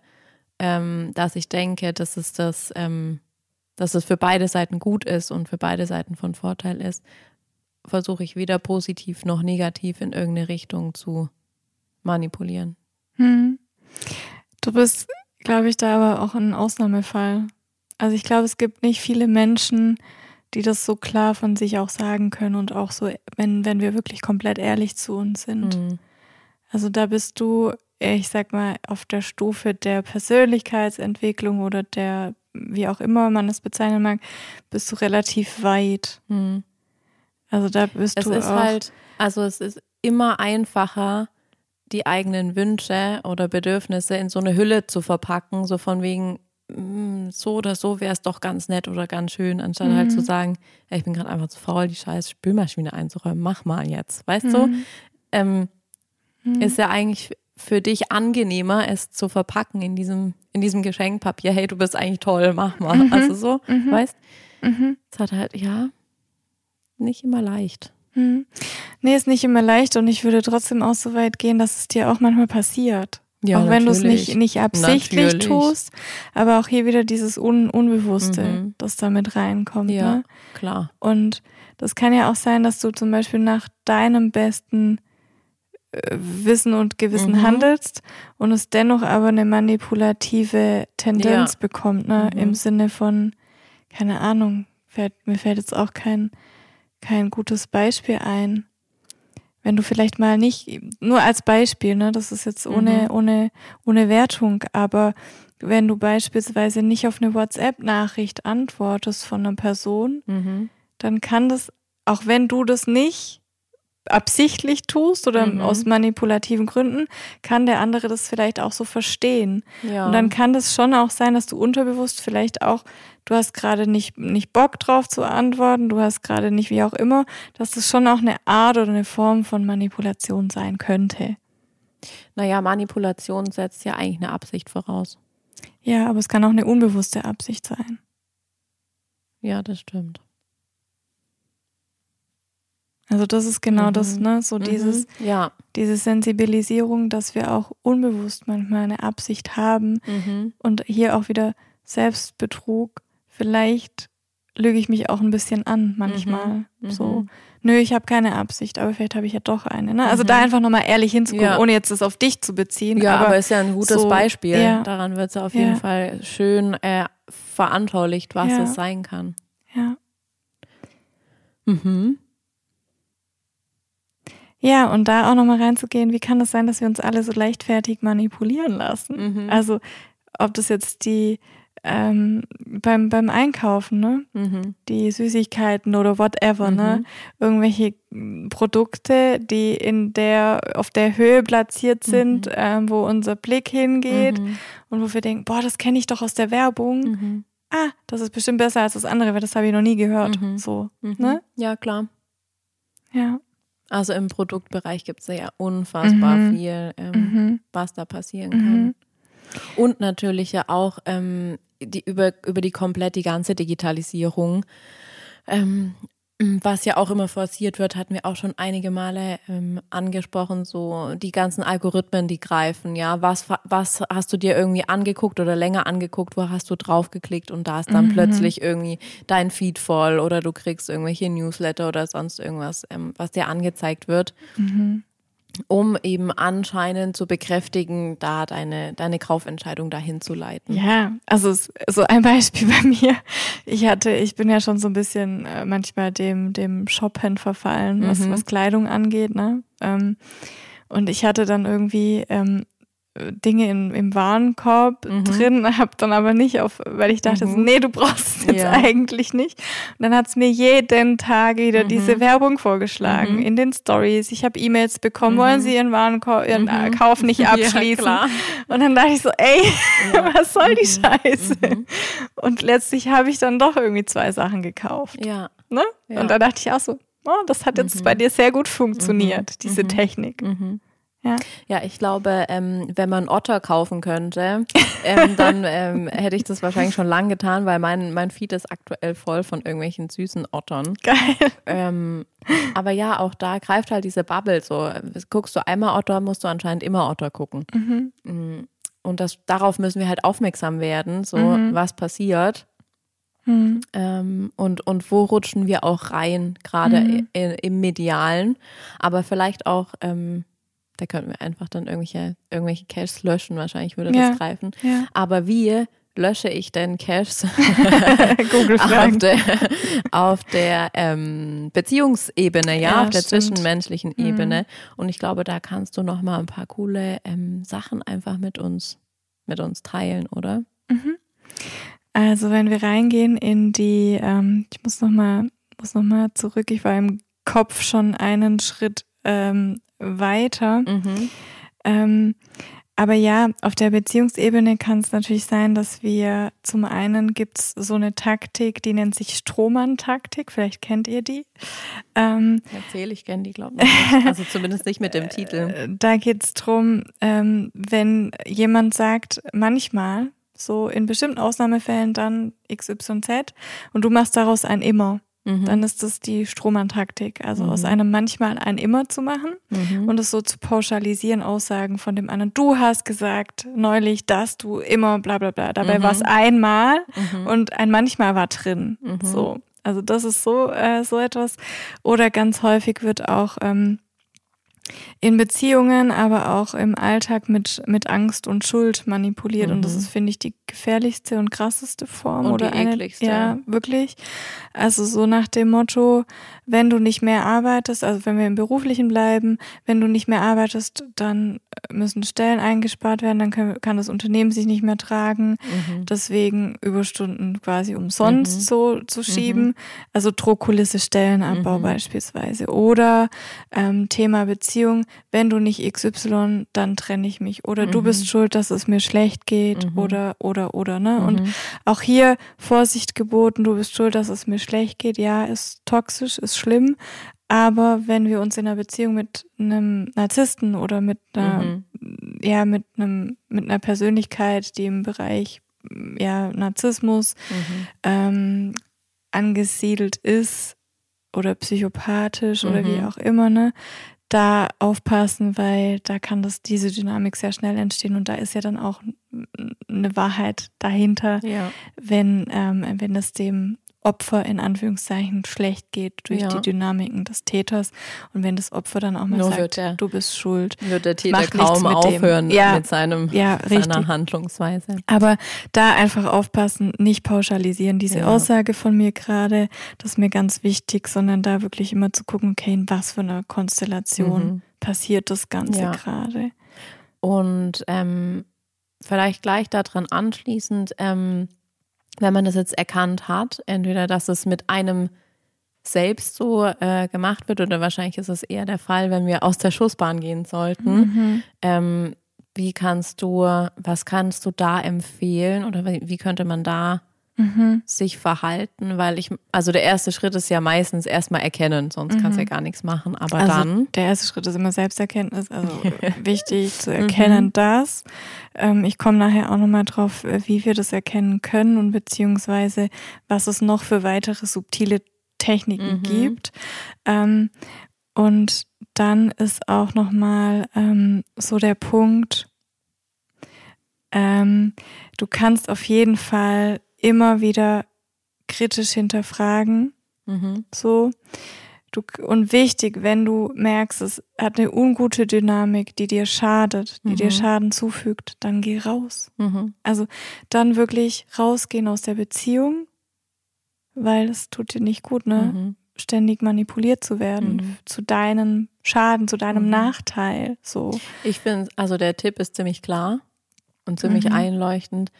ähm, dass ich denke, dass es das, ähm, dass es für beide Seiten gut ist und für beide Seiten von Vorteil ist, versuche ich weder positiv noch negativ in irgendeine Richtung zu manipulieren. Hm. Du bist, glaube ich, da aber auch ein Ausnahmefall. Also ich glaube, es gibt nicht viele Menschen, die das so klar von sich auch sagen können und auch so, wenn, wenn wir wirklich komplett ehrlich zu uns sind. Mhm. Also da bist du ich sag mal, auf der Stufe der Persönlichkeitsentwicklung oder der, wie auch immer man es bezeichnen mag, bist du relativ weit. Hm. Also da bist es du. Es ist halt, also es ist immer einfacher, die eigenen Wünsche oder Bedürfnisse in so eine Hülle zu verpacken, so von wegen, so oder so wäre es doch ganz nett oder ganz schön, anstatt mhm. halt zu mhm. sagen, ich bin gerade einfach zu faul, die scheiß Spülmaschine einzuräumen, mach mal jetzt, weißt mhm. du? Ähm, mhm. Ist ja eigentlich für dich angenehmer, es zu verpacken in diesem, in diesem Geschenkpapier. Hey, du bist eigentlich toll, mach mal. Mhm. Also so, mhm. weißt? Es hat halt, ja, nicht immer leicht. Nee, ist nicht immer leicht und ich würde trotzdem auch so weit gehen, dass es dir auch manchmal passiert. Ja, auch wenn du es nicht, nicht absichtlich natürlich. tust, aber auch hier wieder dieses Un Unbewusste, mhm. das damit reinkommt. Ja, ne? klar. Und das kann ja auch sein, dass du zum Beispiel nach deinem besten Wissen und Gewissen mhm. handelst und es dennoch aber eine manipulative Tendenz ja. bekommt, ne? Mhm. Im Sinne von, keine Ahnung, fällt, mir fällt jetzt auch kein, kein gutes Beispiel ein. Wenn du vielleicht mal nicht, nur als Beispiel, ne, das ist jetzt ohne, mhm. ohne, ohne Wertung, aber wenn du beispielsweise nicht auf eine WhatsApp-Nachricht antwortest von einer Person, mhm. dann kann das, auch wenn du das nicht absichtlich tust oder mhm. aus manipulativen Gründen, kann der andere das vielleicht auch so verstehen. Ja. Und dann kann das schon auch sein, dass du unterbewusst vielleicht auch, du hast gerade nicht, nicht Bock drauf zu antworten, du hast gerade nicht wie auch immer, dass das schon auch eine Art oder eine Form von Manipulation sein könnte. Naja, Manipulation setzt ja eigentlich eine Absicht voraus. Ja, aber es kann auch eine unbewusste Absicht sein. Ja, das stimmt. Also das ist genau mhm. das, ne? So mhm. dieses, ja. diese Sensibilisierung, dass wir auch unbewusst manchmal eine Absicht haben mhm. und hier auch wieder Selbstbetrug. Vielleicht lüge ich mich auch ein bisschen an manchmal. Mhm. So, mhm. nö, ich habe keine Absicht, aber vielleicht habe ich ja doch eine. Ne? Also da mhm. einfach nochmal ehrlich hinzugucken, ja. ohne jetzt das auf dich zu beziehen. Ja, aber, aber ist ja ein gutes so, Beispiel. Ja. Daran wird es auf jeden Fall schön äh, veranschaulicht, was es sein kann. Ja. Mhm. Ja, und da auch nochmal reinzugehen, wie kann es das sein, dass wir uns alle so leichtfertig manipulieren lassen? Mhm. Also, ob das jetzt die ähm, beim, beim Einkaufen, ne? Mhm. Die Süßigkeiten oder whatever, ne? mhm. ne? Irgendwelche Produkte, die in der, auf der Höhe platziert sind, mhm. ähm, wo unser Blick hingeht mhm. und wo wir denken, boah, das kenne ich doch aus der Werbung. Mhm. ah, das ist bestimmt besser als das andere, weil das habe ich noch nie gehört. Mhm. So, ne? Ja, klar. Ja. Also im Produktbereich gibt es ja unfassbar Mhm. viel, ähm, Mhm. was da passieren kann. Mhm. Und natürlich ja auch ähm, die, über, über die komplett die ganze Digitalisierung. Ähm, was ja auch immer forciert wird, hatten wir auch schon einige Male ähm, angesprochen, so die ganzen Algorithmen, die greifen, ja. Was, was hast du dir irgendwie angeguckt oder länger angeguckt, wo hast du draufgeklickt und da ist dann Mhm. plötzlich irgendwie dein Feed voll oder du kriegst irgendwelche Newsletter oder sonst irgendwas, ähm, was dir angezeigt wird Mhm. Um eben anscheinend zu bekräftigen, da deine, deine Kaufentscheidung dahin zu leiten. Ja, also so ein Beispiel bei mir. Ich hatte, ich bin ja schon so ein bisschen äh, manchmal dem, dem Shoppen verfallen, was, Mhm. was Kleidung angeht, ne? Ähm, und ich hatte dann irgendwie ähm, Dinge in, im Warenkorb Mhm. drin, hab dann aber nicht auf, weil ich dachte, so, Mhm. nee, du brauchst es jetzt Ja. eigentlich nicht. Und dann hat's mir jeden Tag wieder Mhm. diese Werbung vorgeschlagen Mhm. in den Stories. Ich habe E-Mails bekommen, Mhm. wollen Sie Ihren Warenkorb, Ihren Mhm. äh, Kauf nicht Ja, abschließen? klar. Und dann dachte ich so, ey, Ja. was soll die. Scheiße? Und letztlich habe ich dann doch irgendwie zwei Sachen gekauft. Ja. Ne? Ja. Und da dachte ich auch so, oh, das hat jetzt bei dir sehr gut funktioniert, diese. Technik. Mhm. Ja. Ja, ich glaube, ähm, wenn man Otter kaufen könnte, ähm, dann ähm, hätte ich das wahrscheinlich schon lang getan, weil mein, mein Feed ist aktuell voll von irgendwelchen süßen Ottern. Geil. Ähm, aber ja, auch da greift halt diese Bubble so. Guckst du einmal Otter, musst du anscheinend immer Otter gucken. Mhm. Mm. Und das, darauf müssen wir halt aufmerksam werden, so Mhm. was passiert. Mhm. Ähm, und, und wo rutschen wir auch rein, gerade Mhm. im Medialen, aber vielleicht auch, ähm, da könnten wir einfach dann irgendwelche, irgendwelche Caches löschen, wahrscheinlich würde Ja. das greifen. Ja. Aber wie lösche ich denn Caches auf der, auf der ähm, Beziehungsebene, ja, Ja, auf der stimmt. zwischenmenschlichen Mhm. Ebene. Und ich glaube, da kannst du noch mal ein paar coole ähm, Sachen einfach mit uns, mit uns teilen, oder? Mhm. Also wenn wir reingehen in die, ähm, ich muss noch mal, muss noch mal zurück. Ich war im Kopf schon einen Schritt ähm, weiter. Mhm. Ähm, aber ja, auf der Beziehungsebene kann es natürlich sein, dass wir zum einen gibt es so eine Taktik, die nennt sich Strohmann-Taktik. Vielleicht kennt ihr die. Ähm, Erzähl, ich kenne die, glaube ich. Also zumindest nicht mit dem Titel. äh, da geht es darum, ähm, wenn jemand sagt, manchmal, so in bestimmten Ausnahmefällen dann XYZ und du machst daraus ein Immer, Mhm. dann ist das die Strohmann-Taktik. Also aus Mhm. einem manchmal ein Immer zu machen Mhm. und es so zu pauschalisieren, Aussagen von dem anderen. Du hast gesagt neulich, dass du immer bla bla bla. Dabei Mhm. war es einmal Mhm. und ein manchmal war drin. So. Also das ist so, äh, so etwas. Oder ganz häufig wird auch ähm, in Beziehungen, aber auch im Alltag mit, mit Angst und Schuld manipuliert. Und das Mhm. ist, finde ich, die gefährlichste und krasseste Form. Und oder die eine, ekligste. Ja, wirklich. Also so nach dem Motto, wenn du nicht mehr arbeitest, also wenn wir im Beruflichen bleiben, wenn du nicht mehr arbeitest, dann müssen Stellen eingespart werden, dann können, kann das Unternehmen sich nicht mehr tragen. Mhm. Deswegen Überstunden quasi umsonst Mhm. so zu schieben. Also Druckkulisse Stellenabbau Mhm. beispielsweise. Oder ähm, Thema Beziehung, wenn du nicht XY, dann trenne ich mich. Oder du Mhm. bist schuld, dass es mir schlecht geht. Mhm. Oder, oder, oder, ne? Und Mhm. auch hier Vorsicht geboten, du bist schuld, dass es mir schlecht geht. Ja, ist toxisch, ist schlimm. Aber wenn wir uns in einer Beziehung mit einem Narzissten oder mit einer, Mhm. ja, mit einem, mit einer Persönlichkeit, die im Bereich ja, Narzissmus Mhm. ähm, angesiedelt ist oder psychopathisch oder wie Mhm. auch immer, ne? Da aufpassen, weil da kann das diese Dynamik sehr schnell entstehen und da ist ja dann auch eine Wahrheit dahinter, Ja. wenn, ähm, wenn es dem Opfer in Anführungszeichen schlecht geht durch Ja. die Dynamiken des Täters und wenn das Opfer dann auch mal Nur sagt, der- du bist schuld. Wird der Täter Macht nichts kaum mit aufhören Ja. mit seinem, Ja, seiner Handlungsweise. Aber da einfach aufpassen, nicht pauschalisieren, diese. Aussage von mir gerade, das ist mir ganz wichtig, sondern da wirklich immer zu gucken, okay, in was für einer Konstellation Mhm. passiert das Ganze gerade. Und ähm, vielleicht gleich daran anschließend, ähm, wenn man das jetzt erkannt hat, entweder dass es mit einem selbst so äh, gemacht wird oder wahrscheinlich ist es eher der Fall, wenn wir aus der Schussbahn gehen sollten. Mhm. Ähm, wie kannst du, was kannst du da empfehlen oder wie, wie könnte man da mhm. sich verhalten, weil ich, also der erste Schritt ist ja meistens erstmal erkennen, sonst mhm. kannst du ja gar nichts machen. Aber also dann. Der erste Schritt ist immer Selbsterkenntnis, also wichtig zu erkennen, mhm. dass. Ähm, ich komme nachher auch nochmal drauf, äh, wie wir das erkennen können und beziehungsweise was es noch für weitere subtile Techniken mhm. gibt. Ähm, und dann ist auch nochmal ähm, so der Punkt, ähm, du kannst auf jeden Fall immer wieder kritisch hinterfragen. Mhm. So. Du, und wichtig, wenn du merkst, es hat eine ungute Dynamik, die dir schadet, die mhm. dir Schaden zufügt, dann geh raus. Mhm. Also dann wirklich rausgehen aus der Beziehung, weil es tut dir nicht gut, ne? Mhm. Ständig manipuliert zu werden mhm. zu deinem Schaden, zu deinem mhm. Nachteil. So. Ich finde, also der Tipp ist ziemlich klar und ziemlich mhm. einleuchtend.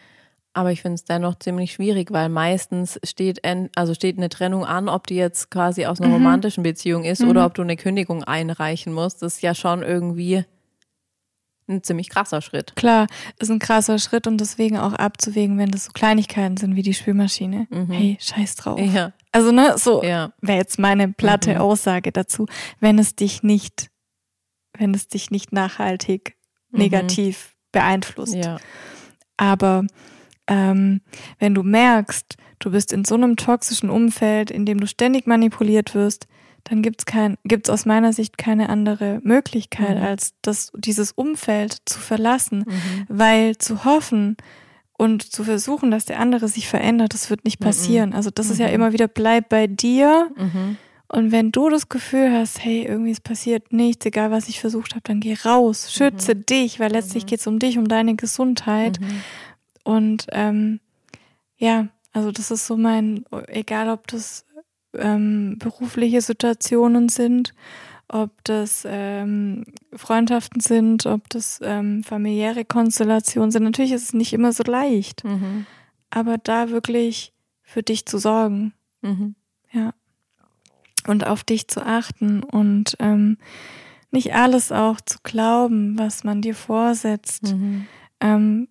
Aber ich finde es dennoch ziemlich schwierig, weil meistens steht, also steht eine Trennung an, ob die jetzt quasi aus einer mhm. romantischen Beziehung ist mhm. oder ob du eine Kündigung einreichen musst. Das ist ja schon irgendwie ein ziemlich krasser Schritt. Klar, ist ein krasser Schritt und deswegen auch abzuwägen, wenn das so Kleinigkeiten sind wie die Spülmaschine. Mhm. Hey, scheiß drauf. Ja. Also, ne, so ja. wäre jetzt meine platte mhm. Aussage dazu, wenn es dich nicht, wenn es dich nicht nachhaltig mhm. negativ beeinflusst. Ja. Aber ähm, wenn du merkst, du bist in so einem toxischen Umfeld, in dem du ständig manipuliert wirst, dann gibt's kein, gibt's aus meiner Sicht keine andere Möglichkeit, mhm. als das, dieses Umfeld zu verlassen, mhm. weil zu hoffen und zu versuchen, dass der andere sich verändert, das wird nicht mhm. passieren. Also das ist ja mhm. immer wieder, bleib bei dir. Mhm. Und wenn du das Gefühl hast, hey, irgendwie es passiert nichts, egal was ich versucht habe, dann geh raus, schütze mhm. dich, weil letztlich mhm. geht es um dich, um deine Gesundheit. Und ähm, ja, also das ist so mein, egal ob das ähm, berufliche Situationen sind, ob das ähm, Freundschaften sind, ob das ähm, familiäre Konstellationen sind. Natürlich ist es nicht immer so leicht, mhm. aber da wirklich für dich zu sorgen. Mhm. Ja. Und auf dich zu achten und ähm, nicht alles auch zu glauben, was man dir vorsetzt. Mhm. Ähm,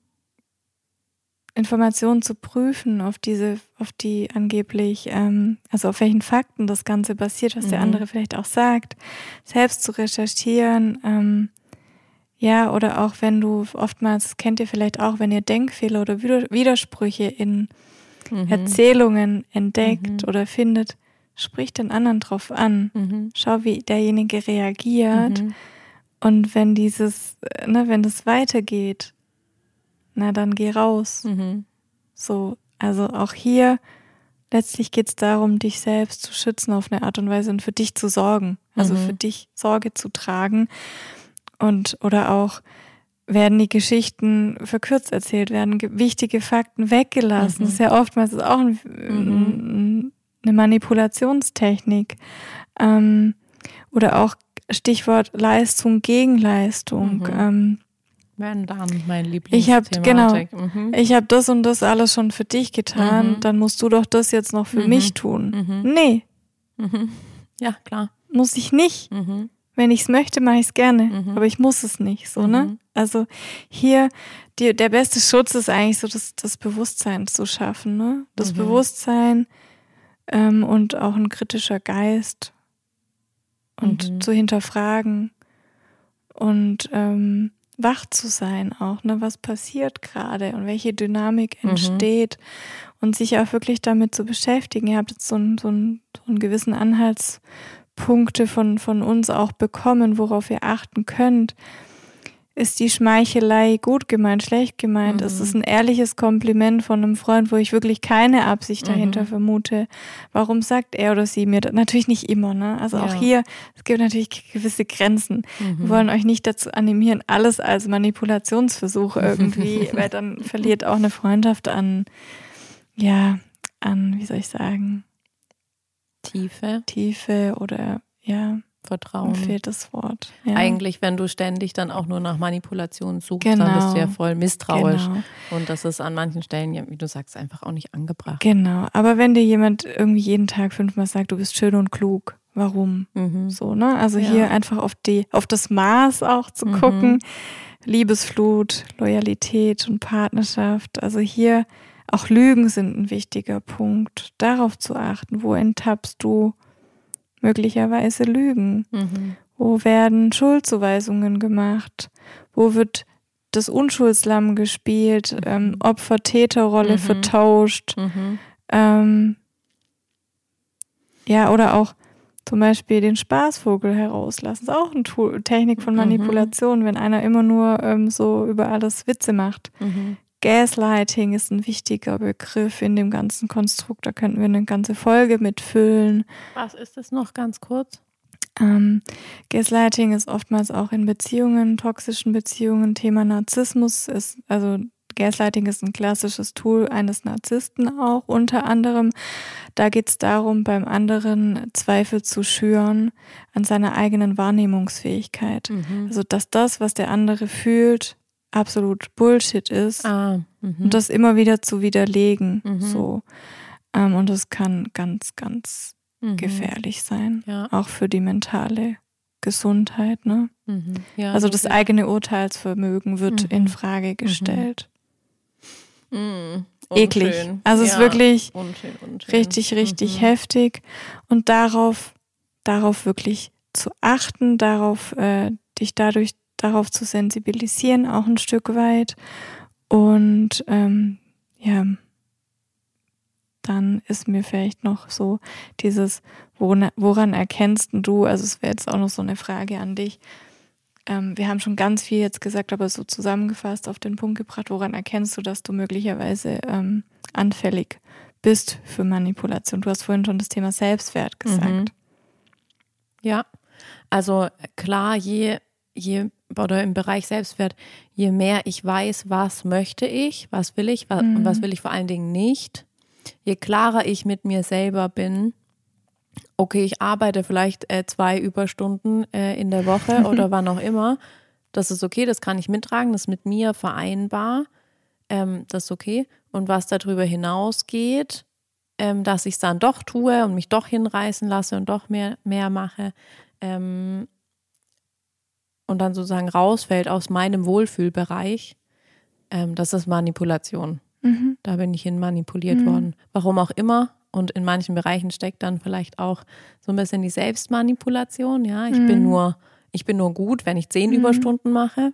Informationen zu prüfen, auf diese, auf die angeblich, ähm, also auf welchen Fakten das Ganze basiert, was mhm. der andere vielleicht auch sagt, selbst zu recherchieren, ähm, ja, oder auch wenn du oftmals, das kennt ihr vielleicht auch, wenn ihr Denkfehler oder Widersprüche in mhm. Erzählungen entdeckt mhm. oder findet, sprich den anderen drauf an. Mhm. Schau, wie derjenige reagiert. Mhm. Und wenn dieses, ne, wenn das weitergeht, na dann geh raus. Mhm. So, also auch hier letztlich geht es darum, dich selbst zu schützen auf eine Art und Weise und für dich zu sorgen, also mhm. für dich Sorge zu tragen und oder auch werden die Geschichten verkürzt erzählt, werden wichtige Fakten weggelassen. Mhm. Das ist ja oftmals auch ein, mhm. eine Manipulationstechnik. Ähm, oder auch Stichwort Leistung gegen Leistung. Mhm. Ähm, wenn dann mein Lieblings. Ich habe genau. Mhm. Ich habe das und das alles schon für dich getan. Mhm. Dann musst du doch das jetzt noch für mhm. mich tun. Mhm. Nee. Mhm. Ja klar. Muss ich nicht. Mhm. Wenn ich es möchte, mache ich es gerne. Aber ich muss es nicht. So ne. Also hier die, der beste Schutz ist eigentlich so das, das Bewusstsein zu schaffen. Ne. Das Bewusstsein ähm, und auch ein kritischer Geist und zu hinterfragen und ähm, wach zu sein auch, ne, was passiert gerade und welche Dynamik mhm. entsteht mhm. und sich auch wirklich damit zu beschäftigen. Ihr habt jetzt so, einen, so, einen, so einen gewissen Anhaltspunkte von, von uns auch bekommen, worauf ihr achten könnt ist die Schmeichelei gut gemeint, schlecht gemeint? Mhm. Ist es ein ehrliches Kompliment von einem Freund, wo ich wirklich keine Absicht mhm. dahinter vermute? Warum sagt er oder sie mir das? Natürlich nicht immer, ne? Also ja. auch hier, es gibt natürlich gewisse Grenzen. Mhm. Wir wollen euch nicht dazu animieren, alles als Manipulationsversuch irgendwie, weil dann verliert auch eine Freundschaft an, ja, an, wie soll ich sagen? Tiefe. Tiefe oder, ja. Vertrauen. Mir fehlt das Wort. Ja. Eigentlich, wenn du ständig dann auch nur nach Manipulation suchst, genau. dann bist du ja genau. voll misstrauisch. Genau. Und das ist an manchen Stellen, wie du sagst, einfach auch nicht angebracht. Genau. Aber wenn dir jemand irgendwie jeden Tag fünfmal sagt, du bist schön und klug, warum? Mhm. So, ne? Also ja. hier einfach auf die, auf das Maß auch zu mhm. gucken. Liebesflut, Loyalität und Partnerschaft. Also hier auch Lügen sind ein wichtiger Punkt, darauf zu achten, wo enttappst du möglicherweise Lügen, mhm. wo werden Schuldzuweisungen gemacht, wo wird das Unschuldslamm gespielt, mhm. ähm, Opfer-Täter-Rolle mhm. vertauscht. Mhm. Ähm, ja, oder auch zum Beispiel den Spaßvogel herauslassen. Das ist auch eine Tool, Technik von mhm. Manipulation, wenn einer immer nur ähm, so über alles Witze macht. Mhm. Gaslighting ist ein wichtiger Begriff in dem ganzen Konstrukt. Da könnten wir eine ganze Folge mitfüllen. Was ist das noch ganz kurz? Ähm, Gaslighting ist oftmals auch in Beziehungen, toxischen Beziehungen, Thema Narzissmus ist, also Gaslighting ist ein klassisches Tool eines Narzissten auch unter anderem. Da geht es darum, beim anderen Zweifel zu schüren an seiner eigenen Wahrnehmungsfähigkeit. Mhm. Also dass das, was der andere fühlt, absolut Bullshit ist ah, mhm. und das immer wieder zu widerlegen. Mhm. So. Ähm, und das kann ganz, ganz mhm. gefährlich sein. Ja. Auch für die mentale Gesundheit. Ne? Mhm. Ja, also das eigene Urteilsvermögen wird mhm. in Frage gestellt. Mhm. Eklig. Also es ist wirklich unschön, unschön. richtig, richtig heftig. Und darauf, darauf wirklich zu achten, darauf, äh, dich dadurch darauf zu sensibilisieren, auch ein Stück weit. Und ähm, ja, dann ist mir vielleicht noch so dieses, woran, erkennst du, also es wäre jetzt auch noch so eine Frage an dich. Ähm, wir haben schon ganz viel jetzt gesagt, aber so zusammengefasst auf den Punkt gebracht, woran erkennst du, dass du möglicherweise ähm, anfällig bist für Manipulation? Du hast vorhin schon das Thema Selbstwert gesagt. Mhm. Ja, also klar, je, je oder im Bereich Selbstwert, je mehr ich weiß, was möchte ich, was will ich was, mhm. und was will ich vor allen Dingen nicht, je klarer ich mit mir selber bin, okay, ich arbeite vielleicht äh, zwei Überstunden äh, in der Woche oder wann auch immer, das ist okay, das kann ich mittragen, das ist mit mir vereinbar, ähm, das ist okay. Und was darüber hinausgeht, ähm, dass ich es dann doch tue und mich doch hinreißen lasse und doch mehr, mehr mache, ähm, und dann sozusagen rausfällt aus meinem Wohlfühlbereich, ähm, das ist Manipulation. Mhm. Da bin ich hin manipuliert mhm. worden. Warum auch immer. Und in manchen Bereichen steckt dann vielleicht auch so ein bisschen die Selbstmanipulation. Ja, ich mhm. bin nur, ich bin nur gut, wenn ich zehn mhm. Überstunden mache.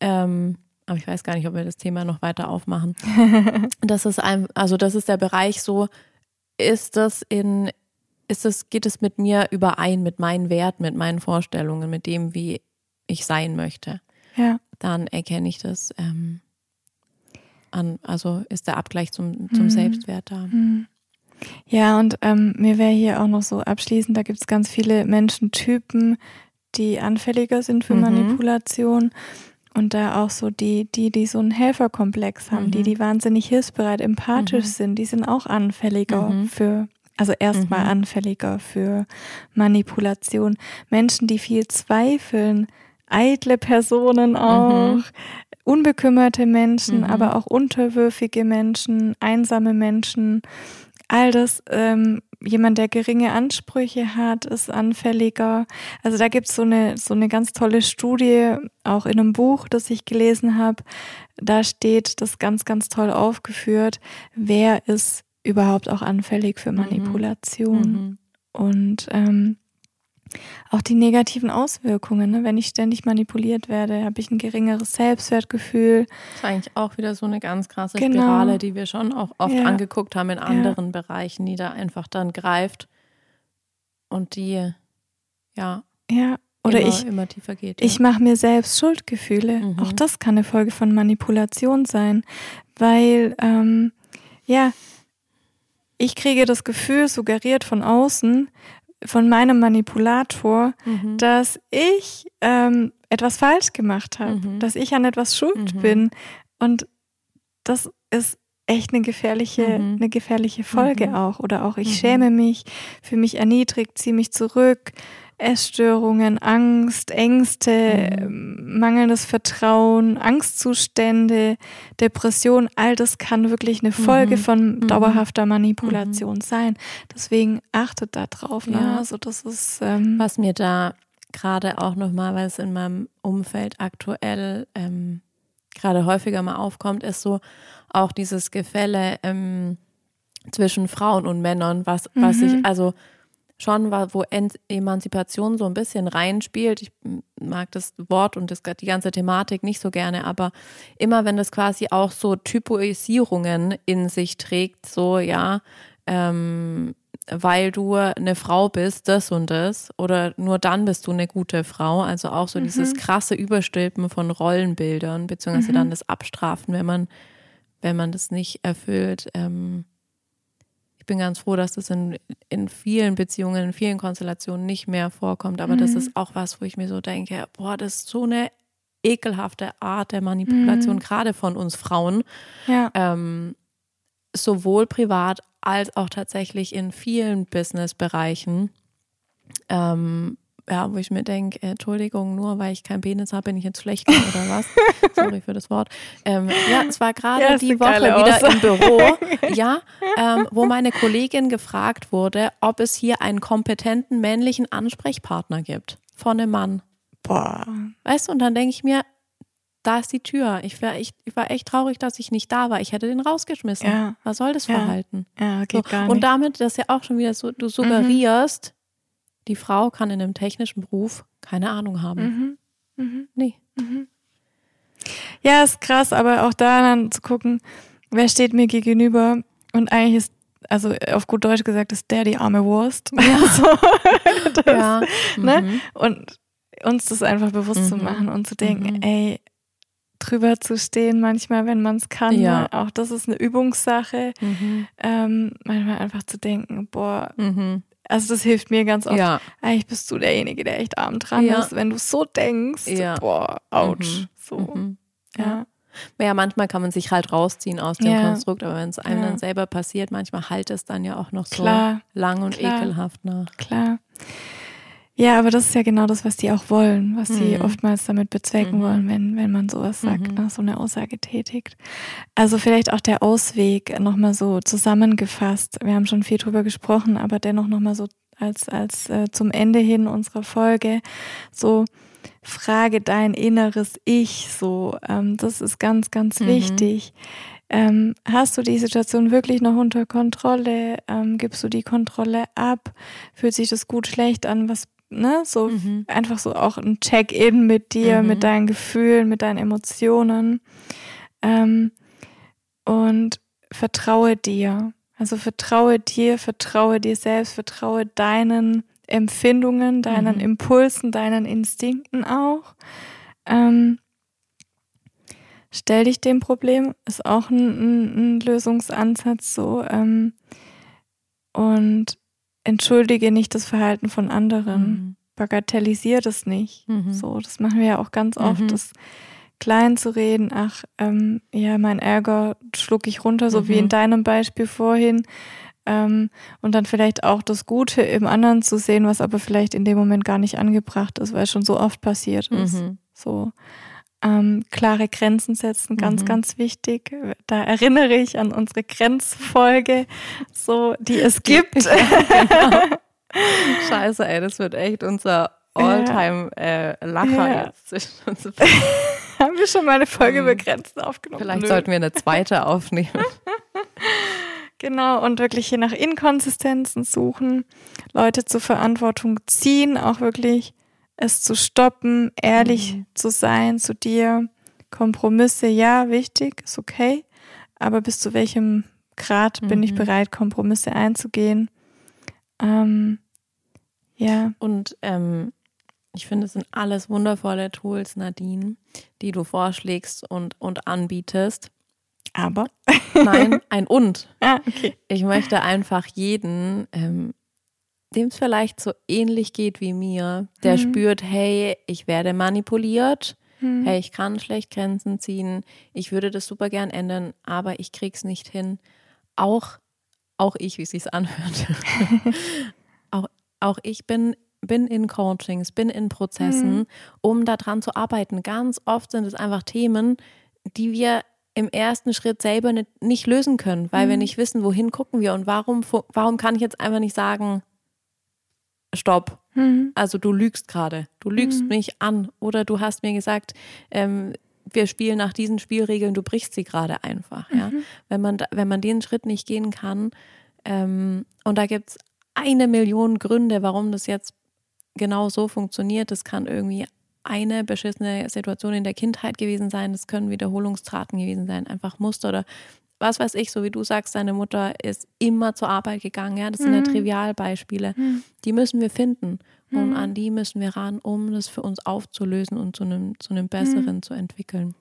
Ähm, aber ich weiß gar nicht, ob wir das Thema noch weiter aufmachen. das ist ein, also das ist der Bereich so, ist das in, ist das, geht es mit mir überein, mit meinen Werten, mit meinen Vorstellungen, mit dem, wie ich sein möchte, ja. dann erkenne ich das ähm, an, also ist der Abgleich zum, zum mhm. Selbstwert da. Mhm. Ja, und ähm, mir wäre hier auch noch so abschließend, da gibt es ganz viele Menschentypen, die anfälliger sind für mhm. Manipulation. Und da auch so die, die, die so einen Helferkomplex haben, mhm. die, die wahnsinnig hilfsbereit, empathisch mhm. sind, die sind auch anfälliger mhm. für, also erstmal anfälliger für Manipulation. Menschen, die viel zweifeln, eitle Personen auch, mhm. unbekümmerte Menschen, mhm. aber auch unterwürfige Menschen, einsame Menschen. All das, ähm, jemand, der geringe Ansprüche hat, ist anfälliger. Also da gibt's so eine, so eine ganz tolle Studie, auch in einem Buch, das ich gelesen habe. Da steht das ganz, ganz toll aufgeführt, wer ist überhaupt auch anfällig für mhm. Manipulation. Mhm. Und ähm, auch die negativen Auswirkungen. Ne? Wenn ich ständig manipuliert werde, habe ich ein geringeres Selbstwertgefühl. Das ist eigentlich auch wieder so eine ganz krasse genau. Spirale, die wir schon auch oft ja. angeguckt haben in anderen ja. Bereichen, die da einfach dann greift und die ja, ja. Oder immer, ich, immer tiefer geht. Ja. Ich mache mir selbst Schuldgefühle. Mhm. Auch das kann eine Folge von Manipulation sein, weil ähm, ja, ich kriege das Gefühl suggeriert von außen, von meinem Manipulator, mhm. dass ich ähm, etwas falsch gemacht habe, mhm. dass ich an etwas schuld mhm. bin. Und das ist echt eine gefährliche, mhm. eine gefährliche Folge mhm. auch. Oder auch ich mhm. schäme mich, fühle mich erniedrigt, ziehe mich zurück, Essstörungen, Angst, Ängste, mhm. mangelndes Vertrauen, Angstzustände, Depression, all das kann wirklich eine Folge mhm. von mhm. dauerhafter Manipulation mhm. sein. Deswegen achtet da drauf. Ne? Ja. Also das ist ähm, was mir da gerade auch nochmal, weil es in meinem Umfeld aktuell ähm, gerade häufiger mal aufkommt, ist so auch dieses Gefälle ähm, zwischen Frauen und Männern, was, was Mhm. ich, also schon war, wo Emanzipation so ein bisschen reinspielt. Ich mag das Wort und das, die ganze Thematik nicht so gerne, aber immer wenn das quasi auch so Typoisierungen in sich trägt, so ja, ähm, weil du eine Frau bist, das und das, oder nur dann bist du eine gute Frau. Also auch so dieses krasse Überstülpen von Rollenbildern, beziehungsweise dann das Abstrafen, wenn man, wenn man das nicht erfüllt. Ähm, ich bin ganz froh, dass das in, in vielen Beziehungen, in vielen Konstellationen nicht mehr vorkommt. Aber das ist auch was, wo ich mir so denke, boah, das ist so eine ekelhafte Art der Manipulation, gerade von uns Frauen Ja. ähm, sowohl privat als auch tatsächlich in vielen Businessbereichen. Ähm, ja, wo ich mir denke, Entschuldigung, nur weil ich keinen Penis habe, bin ich jetzt schlecht oder was? Sorry für das Wort. Ähm, ja, es war gerade Ja, die Woche wieder Aussage. im Büro, ja, ähm, wo meine Kollegin gefragt wurde, ob es hier einen kompetenten männlichen Ansprechpartner gibt von einem Mann. Boah. Weißt du, und dann denke ich mir, da ist die Tür. Ich war, echt, ich war echt traurig, dass ich nicht da war. Ich hätte den rausgeschmissen. Ja. Was soll das Ja. Verhalten? Ja, So. geht gar nicht. Und damit, das ist ja auch schon wieder so, du suggerierst, die Frau kann in einem technischen Beruf keine Ahnung haben. mhm. Mhm. Nee. Ja, ist krass, aber auch da dann zu gucken, wer steht mir gegenüber und eigentlich ist, also auf gut Deutsch gesagt, ist der die arme Wurst. Ja. so, das, Ja. ne? Mhm. Und uns das einfach bewusst zu Mhm. machen und zu denken, Mhm. ey, drüber zu stehen manchmal, wenn man es kann. Ja. Ne? Auch das ist eine Übungssache. Mhm. Ähm, manchmal einfach zu denken, boah, Mhm. Also das hilft mir ganz oft. Ja. Eigentlich bist du derjenige, der echt arm dran Ja. ist, wenn du so denkst. Ja. Boah, ouch. Mhm. So. Mhm. Ja. Ja, manchmal kann man sich halt rausziehen aus dem Ja. Konstrukt, aber wenn es einem Ja. dann selber passiert, manchmal halt es dann ja auch noch so Klar. lang und Klar. ekelhaft nach. Klar. Ja, aber das ist ja genau das, was die auch wollen, was sie Mhm. oftmals damit bezwecken Mhm. wollen, wenn, wenn man sowas sagt, Mhm. ne, so eine Aussage tätigt. Also vielleicht auch der Ausweg nochmal so zusammengefasst. Wir haben schon viel drüber gesprochen, aber dennoch nochmal so als, als äh, zum Ende hin unserer Folge so frage dein inneres Ich so. Ähm, das ist ganz, ganz Mhm. wichtig. Ähm, hast du die Situation wirklich noch unter Kontrolle? Ähm, gibst du die Kontrolle ab? Fühlt sich das gut, schlecht an? Was, ne? So Mhm. einfach so auch ein Check-in mit dir, Mhm. mit deinen Gefühlen, mit deinen Emotionen. Ähm, und vertraue dir. Also vertraue dir, vertraue dir selbst, vertraue deinen Empfindungen, deinen Mhm. Impulsen, deinen Instinkten auch. Ähm, stell dich dem Problem, ist auch ein, ein, ein Lösungsansatz so. Ähm, und entschuldige nicht das Verhalten von anderen. Mhm. Bagatellisier das nicht. Mhm. So, das machen wir ja auch ganz oft, Mhm. das klein zu reden. Ach, ähm, ja, mein Ärger schluck ich runter, so wie Mhm. in deinem Beispiel vorhin. Ähm, und dann vielleicht auch das Gute im anderen zu sehen, was aber vielleicht in dem Moment gar nicht angebracht ist, weil es schon so oft passiert ist. Mhm. So ähm, klare Grenzen setzen, ganz, Mhm. ganz wichtig. Da erinnere ich an unsere Grenzfolge, so die es gibt. Scheiße, ey, das wird echt unser All-Time-Lacher Ja. jetzt. zwischen uns. Haben wir schon mal eine Folge Mhm. über Grenzen aufgenommen? Vielleicht Nö. sollten wir eine zweite aufnehmen. Genau, und wirklich hier nach Inkonsistenzen suchen, Leute zur Verantwortung ziehen, auch wirklich es zu stoppen, ehrlich Mhm. zu sein zu dir. Kompromisse, ja, wichtig, ist okay. Aber bis zu welchem Grad bin ich Mhm. bereit, Kompromisse einzugehen? Ähm, ja, Und ähm, ich finde, es sind alles wundervolle Tools, Nadine, die du vorschlägst und, und anbietest. aber. Nein, ein Und. Ah, okay. Ich möchte einfach jeden, ähm, dem es vielleicht so ähnlich geht wie mir, der Mhm. spürt, hey, ich werde manipuliert, Hm. hey, ich kann schlecht Grenzen ziehen, ich würde das super gern ändern, aber ich krieg's nicht hin. Auch, auch ich, wie es sich anhört. auch, auch ich bin, bin in Coachings, bin in Prozessen, Mhm. um daran zu arbeiten. Ganz oft sind es einfach Themen, die wir im ersten Schritt selber nicht, nicht lösen können, weil wir Mhm. nicht wissen, wohin gucken wir und warum, warum kann ich jetzt einfach nicht sagen, stopp, Hm. also du lügst gerade, du lügst Mhm. mich an oder du hast mir gesagt, ähm, wir spielen nach diesen Spielregeln, du brichst sie gerade einfach. Ja? Mhm. Wenn, man, wenn man den Schritt nicht gehen kann, ähm, und da gibt es eine Million Gründe, warum das jetzt genau so funktioniert. Das kann irgendwie eine beschissene Situation in der Kindheit gewesen sein, das können Wiederholungstraten gewesen sein, einfach Muster oder was weiß ich, so wie du sagst, deine Mutter ist immer zur Arbeit gegangen. Ja, das sind ja Mhm. Trivialbeispiele. Mhm. Die müssen wir finden und Mhm. an die müssen wir ran, um das für uns aufzulösen und zu einem, zu einem besseren zu entwickeln.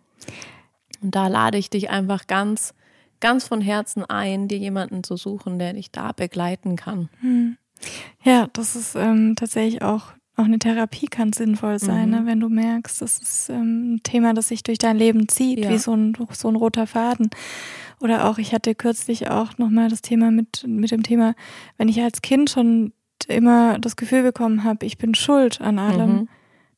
Und da lade ich dich einfach ganz, ganz von Herzen ein, dir jemanden zu suchen, der dich da begleiten kann. Ja, das ist ähm, tatsächlich auch, auch eine Therapie kann sinnvoll sein, Mhm. ne? wenn du merkst, das ist ähm, ein Thema, das sich durch dein Leben zieht, Ja. wie so ein, so ein roter Faden. Oder auch, ich hatte kürzlich auch nochmal das Thema mit, mit dem Thema, wenn ich als Kind schon immer das Gefühl bekommen habe, ich bin schuld an allem, Mhm.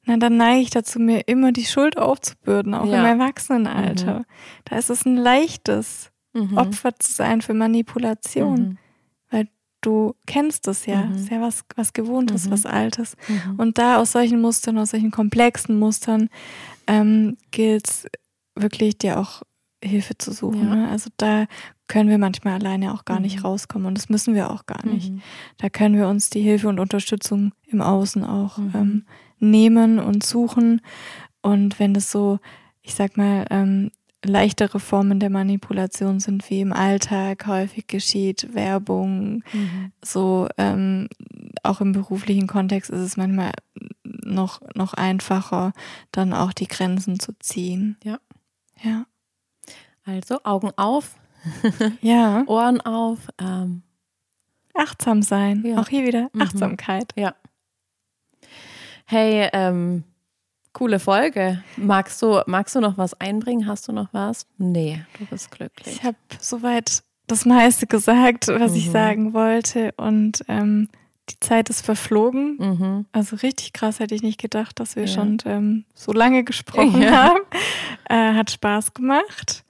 na, dann neige ich dazu, mir immer die Schuld aufzubürden, auch Ja. im Erwachsenenalter. Da ist es ein leichtes, Mhm. Opfer zu sein für Manipulation Mhm. Du kennst es ja. Mhm. Ist ja was, was Gewohntes, Mhm. was Altes. Mhm. Und da aus solchen Mustern, aus solchen komplexen Mustern, ähm, gilt es wirklich, dir auch Hilfe zu suchen. Ja. Ne? Also da können wir manchmal alleine auch gar nicht Mhm. rauskommen und das müssen wir auch gar nicht. Mhm. Da können wir uns die Hilfe und Unterstützung im Außen auch Mhm. ähm, nehmen und suchen. Und wenn das so, ich sag mal, ähm, leichtere Formen der Manipulation sind, wie im Alltag häufig geschieht, Werbung, Mhm. so ähm, auch im beruflichen Kontext ist es manchmal noch, noch einfacher, dann auch die Grenzen zu ziehen. Ja. Ja. Also Augen auf, Ja. Ohren auf. Ähm, Achtsam sein. Ja. Auch hier wieder Mhm. Achtsamkeit. ja. Hey, ähm, coole Folge. Magst du, magst du noch was einbringen? Hast du noch was? Nee, du bist glücklich. Ich habe soweit das meiste gesagt, was ich Mhm. sagen wollte. Und ähm, die Zeit ist verflogen. Mhm. Also richtig krass hätte ich nicht gedacht, dass wir Ja. schon ähm, so lange gesprochen Ja. haben. Äh, hat Spaß gemacht.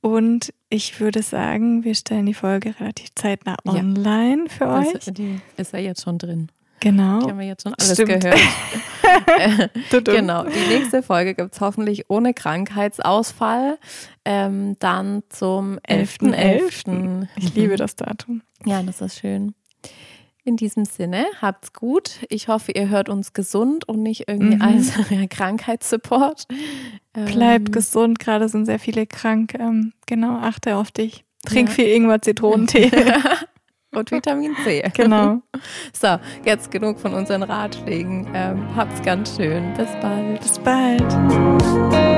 Und ich würde sagen, wir stellen die Folge relativ zeitnah Ja. online für euch. Die ist ja jetzt schon drin. Genau. Die haben wir jetzt schon alles Stimmt. gehört. Tudum. Genau, die nächste Folge gibt es hoffentlich ohne Krankheitsausfall. Ähm, dann zum 11.11. 11.11.. Ich liebe das Datum. Ja, das ist schön. In diesem Sinne, habt's gut. Ich hoffe, ihr hört uns gesund und nicht irgendwie Mhm. als ja, Krankheitssupport. Bleib Ähm, gesund, gerade sind sehr viele krank. Ähm, genau, achte auf dich. Trink Ja. viel Ingwer-Zitronentee. und Vitamin C. genau. So, jetzt genug von unseren Ratschlägen. Ähm, habt's ganz schön. Bis bald. Bis bald.